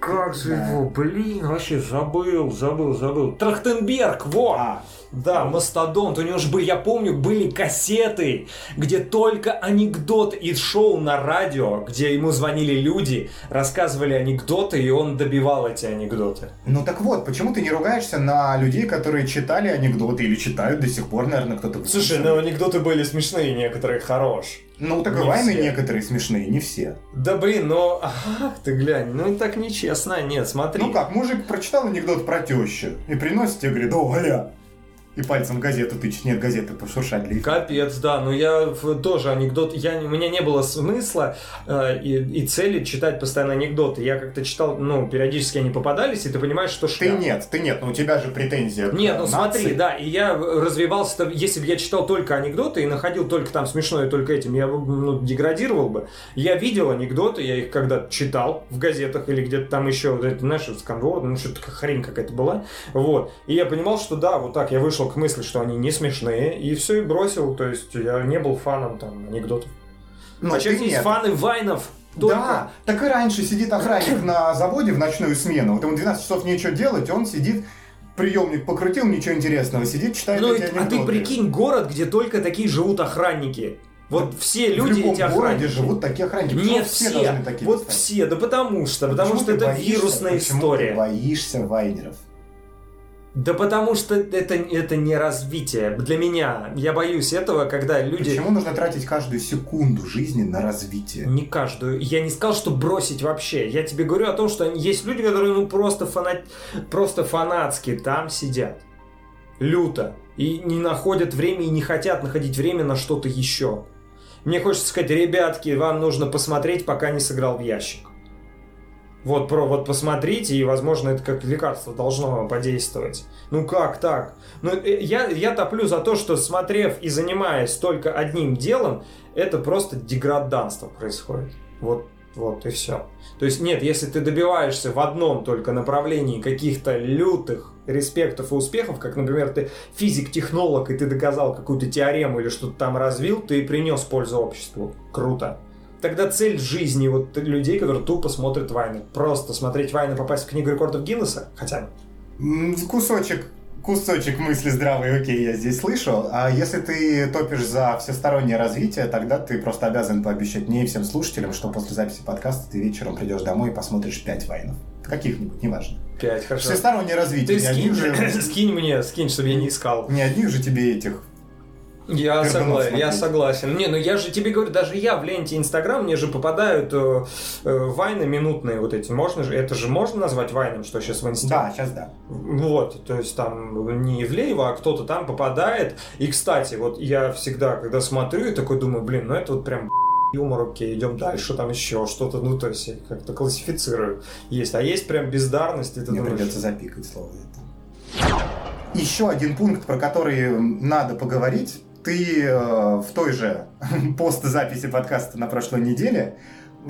Как же Да. его, блин, вообще забыл, забыл, забыл. Трахтенберг, во! А, Да, Мастодонт, у него же были, я помню, были кассеты, где только анекдот и шоу на радио, где ему звонили люди, рассказывали анекдоты, и он добивал эти анекдоты. ну так вот, почему ты не ругаешься на людей, которые читали анекдоты или читают до сих пор, наверное, кто-то... Слушай, ну анекдоты были смешные, некоторые хорош. Ну так и все. некоторые смешные, не все. Да блин, ну, ах ты глянь, ну так нечестно, нет, смотри. Ну как, мужик прочитал анекдот про тещу и приносит тебе, говорит, о, Галя. И пальцем газету тычет. Нет, газеты пошуршать для. Капец, да, но я в- тоже анекдот, я, у меня не было смысла э, и, и цели читать постоянно анекдоты. Я как-то читал, ну, периодически они попадались, и ты понимаешь, что Ты шляпа. нет, ты нет, но у тебя же претензия Нет, ну нации. смотри, да, и я развивался, если бы я читал только анекдоты и находил только там смешное только этим, я бы ну, деградировал бы. Я видел анекдоты, я их когда читал в газетах или где-то там еще, знаешь, сканворд, ну что-то хрень какая-то была, вот. И я понимал, что да, вот так я вышел к мысли, что они не смешные, и все, и бросил, то есть я не был фаном там анекдотов. Ну, а сейчас ты есть нет. фаны Вайнов, только. Да, так и раньше сидит охранник на заводе в ночную смену. Вот ему 12 часов нечего делать, он сидит, приемник покрутил, ничего интересного, сидит, читает Ну, эти и- а ты анекдоты. прикинь город, где только такие живут охранники. Вот все В люди любом эти городе охранники. живут такие охранники. Почему Нет, все. должны такие вот стать? все. Да потому что. Потому Почему что это боишься- вирусная почему история. ты боишься вайнеров? Да потому что это, это не развитие. Для меня. Я боюсь этого, когда люди... Почему нужно тратить каждую секунду жизни на развитие? Не каждую. Я не сказал, что бросить вообще. Я тебе говорю о том, что есть люди, которые ну просто, фанат... просто фанатски там сидят. Люто. И не находят время и не хотят находить время на что-то еще. Мне хочется сказать, ребятки, вам нужно посмотреть, пока не сыграл в ящик. Вот, про, вот посмотрите, и, возможно, это как лекарство должно подействовать. Ну как так? Ну, э, я, я топлю за то, что смотрев и занимаясь только одним делом, это просто деграданство происходит. Вот, вот и все. То есть нет, если ты добиваешься в одном только направлении каких-то лютых респектов и успехов, как, например, ты физик-технолог, и ты доказал какую-то теорему или что-то там развил, ты принес пользу обществу. Круто. Тогда цель жизни вот людей, которые тупо смотрят войны. Просто смотреть войны, попасть в книгу рекордов Гиннесса, хотя. М, Кусочек кусочек мысли здравый, окей, я здесь слышу. А если ты топишь за всестороннее развитие, тогда ты просто обязан пообещать мне и всем слушателям, что после записи подкаста ты вечером придешь домой и посмотришь пять вайнов. Каких-нибудь, неважно. Пять, хорошо. Всестороннее развитие. Ты скинь, же, скинь мне, скинь, чтобы я не искал. не одних же тебе этих Я, Пердунов согла- я согласен. Не, ну я же тебе говорю, даже я в ленте Инстаграм, мне же попадают э, э, вайны минутные вот эти. Можно же, это же можно назвать вайном, что сейчас в Инсте? Да, сейчас да. Вот, то есть там не Ивлеева, а кто-то там попадает. И, кстати, вот я всегда, когда смотрю, и такой думаю, блин, ну это вот прям юмор, окей, идем дальше, там еще что-то, ну, то есть как-то классифицирую. Есть, а есть прям бездарность, и ты Мне думаешь, придется запикать слово это. Еще один пункт, про который надо поговорить. Ты э, в той же постзаписи подкаста на прошлой неделе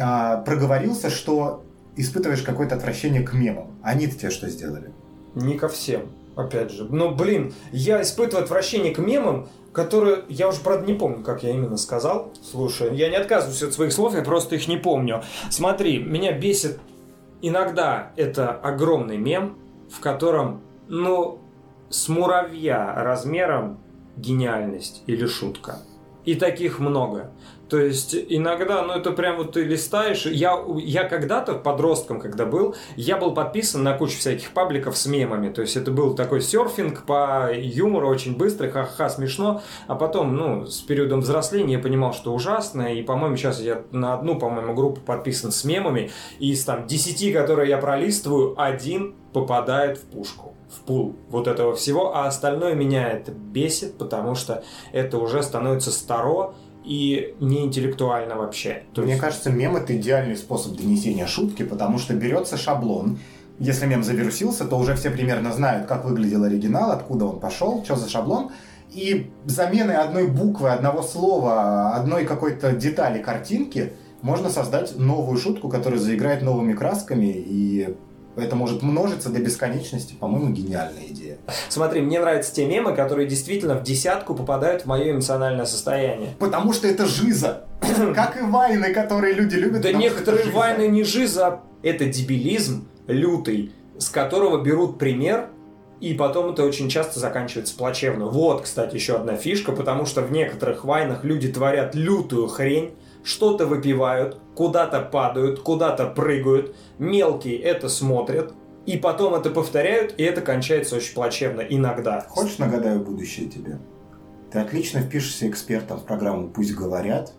а, проговорился, что испытываешь какое-то отвращение к мемам. Они-то тебе что сделали? Не ко всем, опять же. Ну, блин, я испытываю отвращение к мемам, которые... Я уже, правда, не помню, как я именно сказал. Слушай, я не отказываюсь от своих слов, я просто их не помню. Смотри, меня бесит иногда это огромный мем, в котором, ну, с муравья размером гениальность или шутка. И таких много. То есть иногда, ну это прям вот ты листаешь. Я, я когда-то, подростком когда был, я был подписан на кучу всяких пабликов с мемами. То есть это был такой серфинг по юмору, очень быстрый, ха-ха, смешно. А потом, ну, с периодом взросления я понимал, что ужасно. И, по-моему, сейчас я на одну, по-моему, группу подписан с мемами. И из там 10, которые я пролистываю, один попадает в пушку в пул вот этого всего, а остальное меня это бесит, потому что это уже становится старо и неинтеллектуально вообще. То Мне есть- кажется, мем это идеальный способ донесения шутки, потому что берется шаблон. Если мем завирусился, то уже все примерно знают, как выглядел оригинал, откуда он пошел, что за шаблон. И заменой одной буквы, одного слова, одной какой-то детали картинки можно создать новую шутку, которая заиграет новыми красками, и это может множиться до бесконечности. По-моему, гениальная идея. Смотри, мне нравятся те мемы, которые действительно в десятку попадают в мое эмоциональное состояние. Потому что это жиза. Как и вайны, которые люди любят. Да некоторые вайны не жиза, это дебилизм лютый, с которого берут пример, и потом это очень часто заканчивается плачевно. Вот, кстати, еще одна фишка, потому что в некоторых вайнах люди творят лютую хрень, что-то выпивают, куда-то падают, куда-то прыгают, мелкие это смотрят, и потом это повторяют, и это кончается очень плачевно иногда. Хочешь, нагадаю будущее тебе? Ты отлично впишешься экспертом в программу «Пусть говорят»,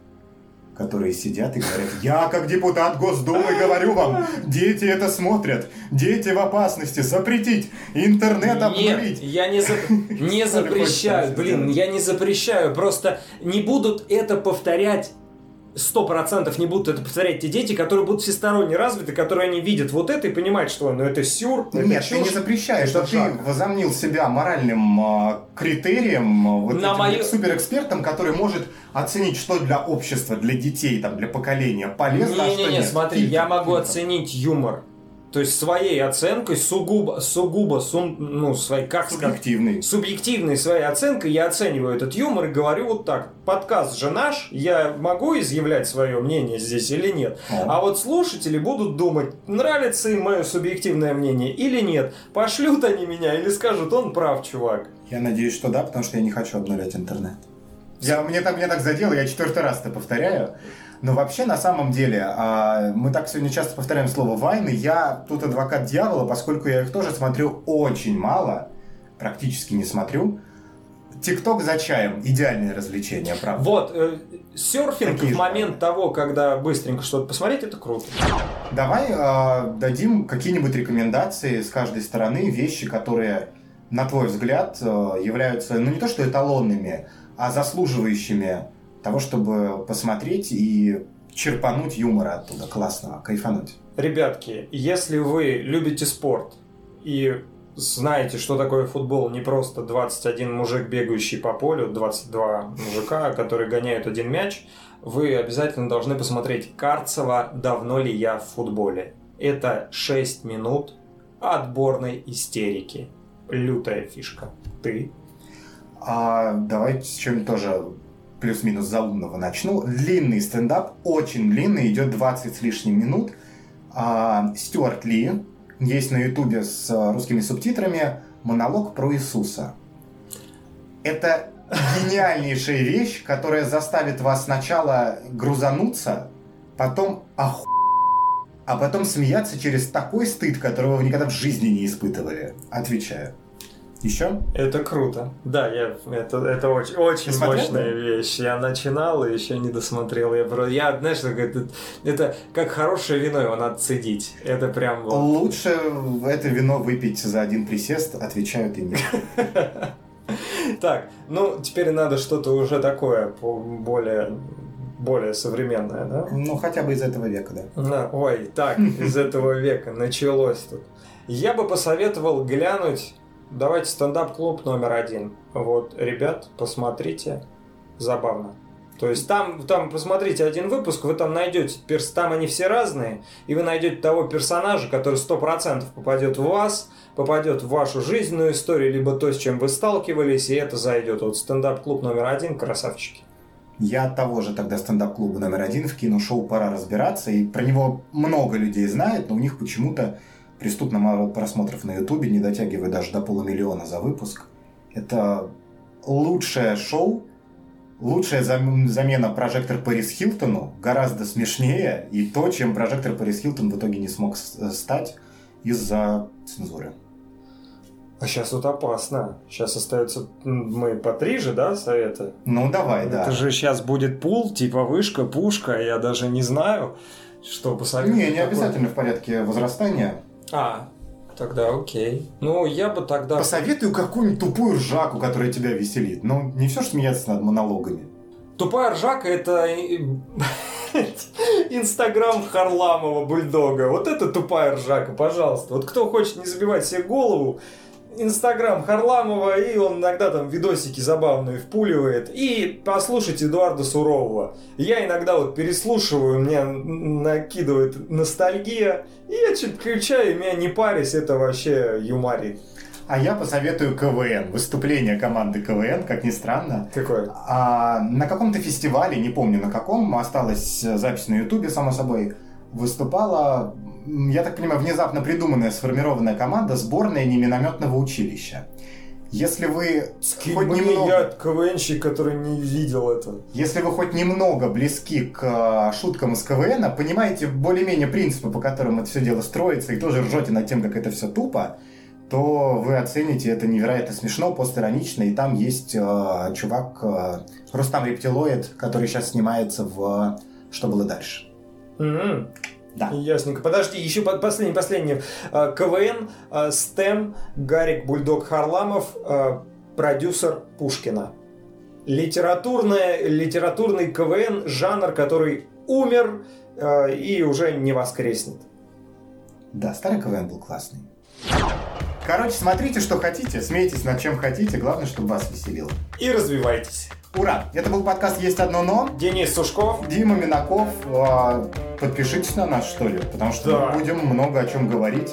которые сидят и говорят, я как депутат Госдумы говорю вам, дети это смотрят, дети в опасности, запретить, интернет Нет, обнулить. я не, за- не запрещаю, блин, я не запрещаю, просто не будут это повторять сто процентов не будут это повторять те дети, которые будут всесторонне развиты, которые они видят вот это и понимают, что ну это сюр, это Нет, ты не чушь. запрещаешь, что ты жак. возомнил себя моральным а, критерием, а, вот На этим мою- суперэкспертом, который может оценить, что для общества, для детей, там, для поколения полезно, а что Не-не-не, нет. смотри, Фильтр, я могу фильтр. оценить юмор. То есть своей оценкой, сугубо, сугубо, сум- ну, своей, как сказать, Субъективный. субъективной своей оценкой я оцениваю этот юмор и говорю вот так. Подкаст же наш, я могу изъявлять свое мнение здесь или нет? О. А вот слушатели будут думать, нравится им мое субъективное мнение или нет. Пошлют они меня или скажут, он прав, чувак. Я надеюсь, что да, потому что я не хочу обнулять интернет. Я, мне, так, мне так задело, я четвертый раз это повторяю. Но вообще, на самом деле, а, мы так сегодня часто повторяем слово «вайны». Я тут адвокат дьявола, поскольку я их тоже смотрю очень мало, практически не смотрю. Тикток за чаем – идеальное развлечение, правда. Вот, э, серфинг Такие в же. момент того, когда быстренько что-то посмотреть, это круто. Давай а, дадим какие-нибудь рекомендации с каждой стороны, вещи, которые, на твой взгляд, а, являются, ну не то что эталонными, а заслуживающими того, чтобы посмотреть и черпануть юмора оттуда, классно, кайфануть. Ребятки, если вы любите спорт и знаете, что такое футбол, не просто 21 мужик, бегающий по полю, 22 мужика, которые гоняют один мяч, вы обязательно должны посмотреть Карцева «Давно ли я в футболе?». Это 6 минут отборной истерики. Лютая фишка. Ты? А давайте с чем тоже плюс-минус заумного начну. Длинный стендап, очень длинный, идет 20 с лишним минут. А, Стюарт Ли, есть на ютубе с а, русскими субтитрами. монолог про Иисуса. Это гениальнейшая вещь, которая заставит вас сначала грузануться, потом оху... а потом смеяться через такой стыд, которого вы никогда в жизни не испытывали. Отвечаю. Еще? Это круто. Да, я, это, это очень, очень мощная да? вещь. Я начинал и еще не досмотрел. Я, я знаешь, это, это как хорошее вино, его надо цедить. Это прям... Вот... Лучше это вино выпить за один присест, отвечают и нет. Так, ну, теперь надо что-то уже такое более более современное, да? Ну, хотя бы из этого века, да. да. Ой, так, из этого века началось тут. Я бы посоветовал глянуть, давайте стендап-клуб номер один. Вот, ребят, посмотрите, забавно. То есть там, там посмотрите один выпуск, вы там найдете, перс, там они все разные, и вы найдете того персонажа, который сто процентов попадет в вас, попадет в вашу жизненную историю, либо то, с чем вы сталкивались, и это зайдет. Вот стендап-клуб номер один, красавчики. Я от того же тогда стендап-клуба номер один в киношоу «Пора разбираться», и про него много людей знает, но у них почему-то преступно мало просмотров на ютубе, не дотягивая даже до полумиллиона за выпуск. Это лучшее шоу, лучшая замена прожектор Пэрис Хилтону гораздо смешнее и то, чем прожектор Пэрис Хилтон в итоге не смог стать из-за цензуры. А сейчас вот опасно. Сейчас остается мы по три же, да, совета? Ну, давай, да. Это же сейчас будет пул, типа вышка, пушка, я даже не знаю, что посоветовать. Не, не обязательно в порядке возрастания. А, Тогда окей. Ну, я бы тогда... Посоветую какую-нибудь тупую ржаку, которая тебя веселит. Ну, не все, что смеяться над монологами. Тупая ржака – это Инстаграм Харламова бульдога. Вот это тупая ржака, пожалуйста. Вот кто хочет не забивать себе голову, Инстаграм Харламова, и он иногда там видосики забавные впуливает. И послушать Эдуарда Сурового. Я иногда вот переслушиваю, мне накидывает ностальгия, и я что-то включаю, и меня не парись, это вообще юморит. А я посоветую КВН, выступление команды КВН, как ни странно. Какое? А, на каком-то фестивале, не помню на каком, осталась запись на Ютубе, само собой, выступала я так понимаю, внезапно придуманная, сформированная команда сборная неминометного училища. Если вы Скинь хоть мне, немного... я КВНщик, который не видел это. Если вы хоть немного близки к а, шуткам из КВН, понимаете более-менее принципы, по которым это все дело строится, и тоже ржете над тем, как это все тупо, то вы оцените это невероятно смешно, постиронично, и там есть э, чувак э, Рустам Рептилоид, который сейчас снимается в «Что было дальше?». Mm-hmm. Да. Ясненько. Подожди, еще последний, последний. А, КВН, а, СТЭМ, Гарик Бульдог Харламов, а, продюсер Пушкина. Литературная, литературный КВН, жанр, который умер и уже не воскреснет. Да, старый КВН был классный. Короче, смотрите, что хотите, смейтесь над чем хотите, главное, чтобы вас веселило. И развивайтесь. Ура! Это был подкаст «Есть одно но». Денис Сушков. Дима Минаков. А, подпишитесь на нас, что ли, потому что да. мы будем много о чем говорить.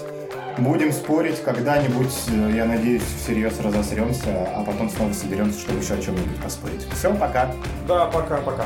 Будем спорить, когда-нибудь, э, я надеюсь, всерьез разосремся, а потом снова соберемся, чтобы еще о чем-нибудь поспорить. Все, пока. Да, пока-пока.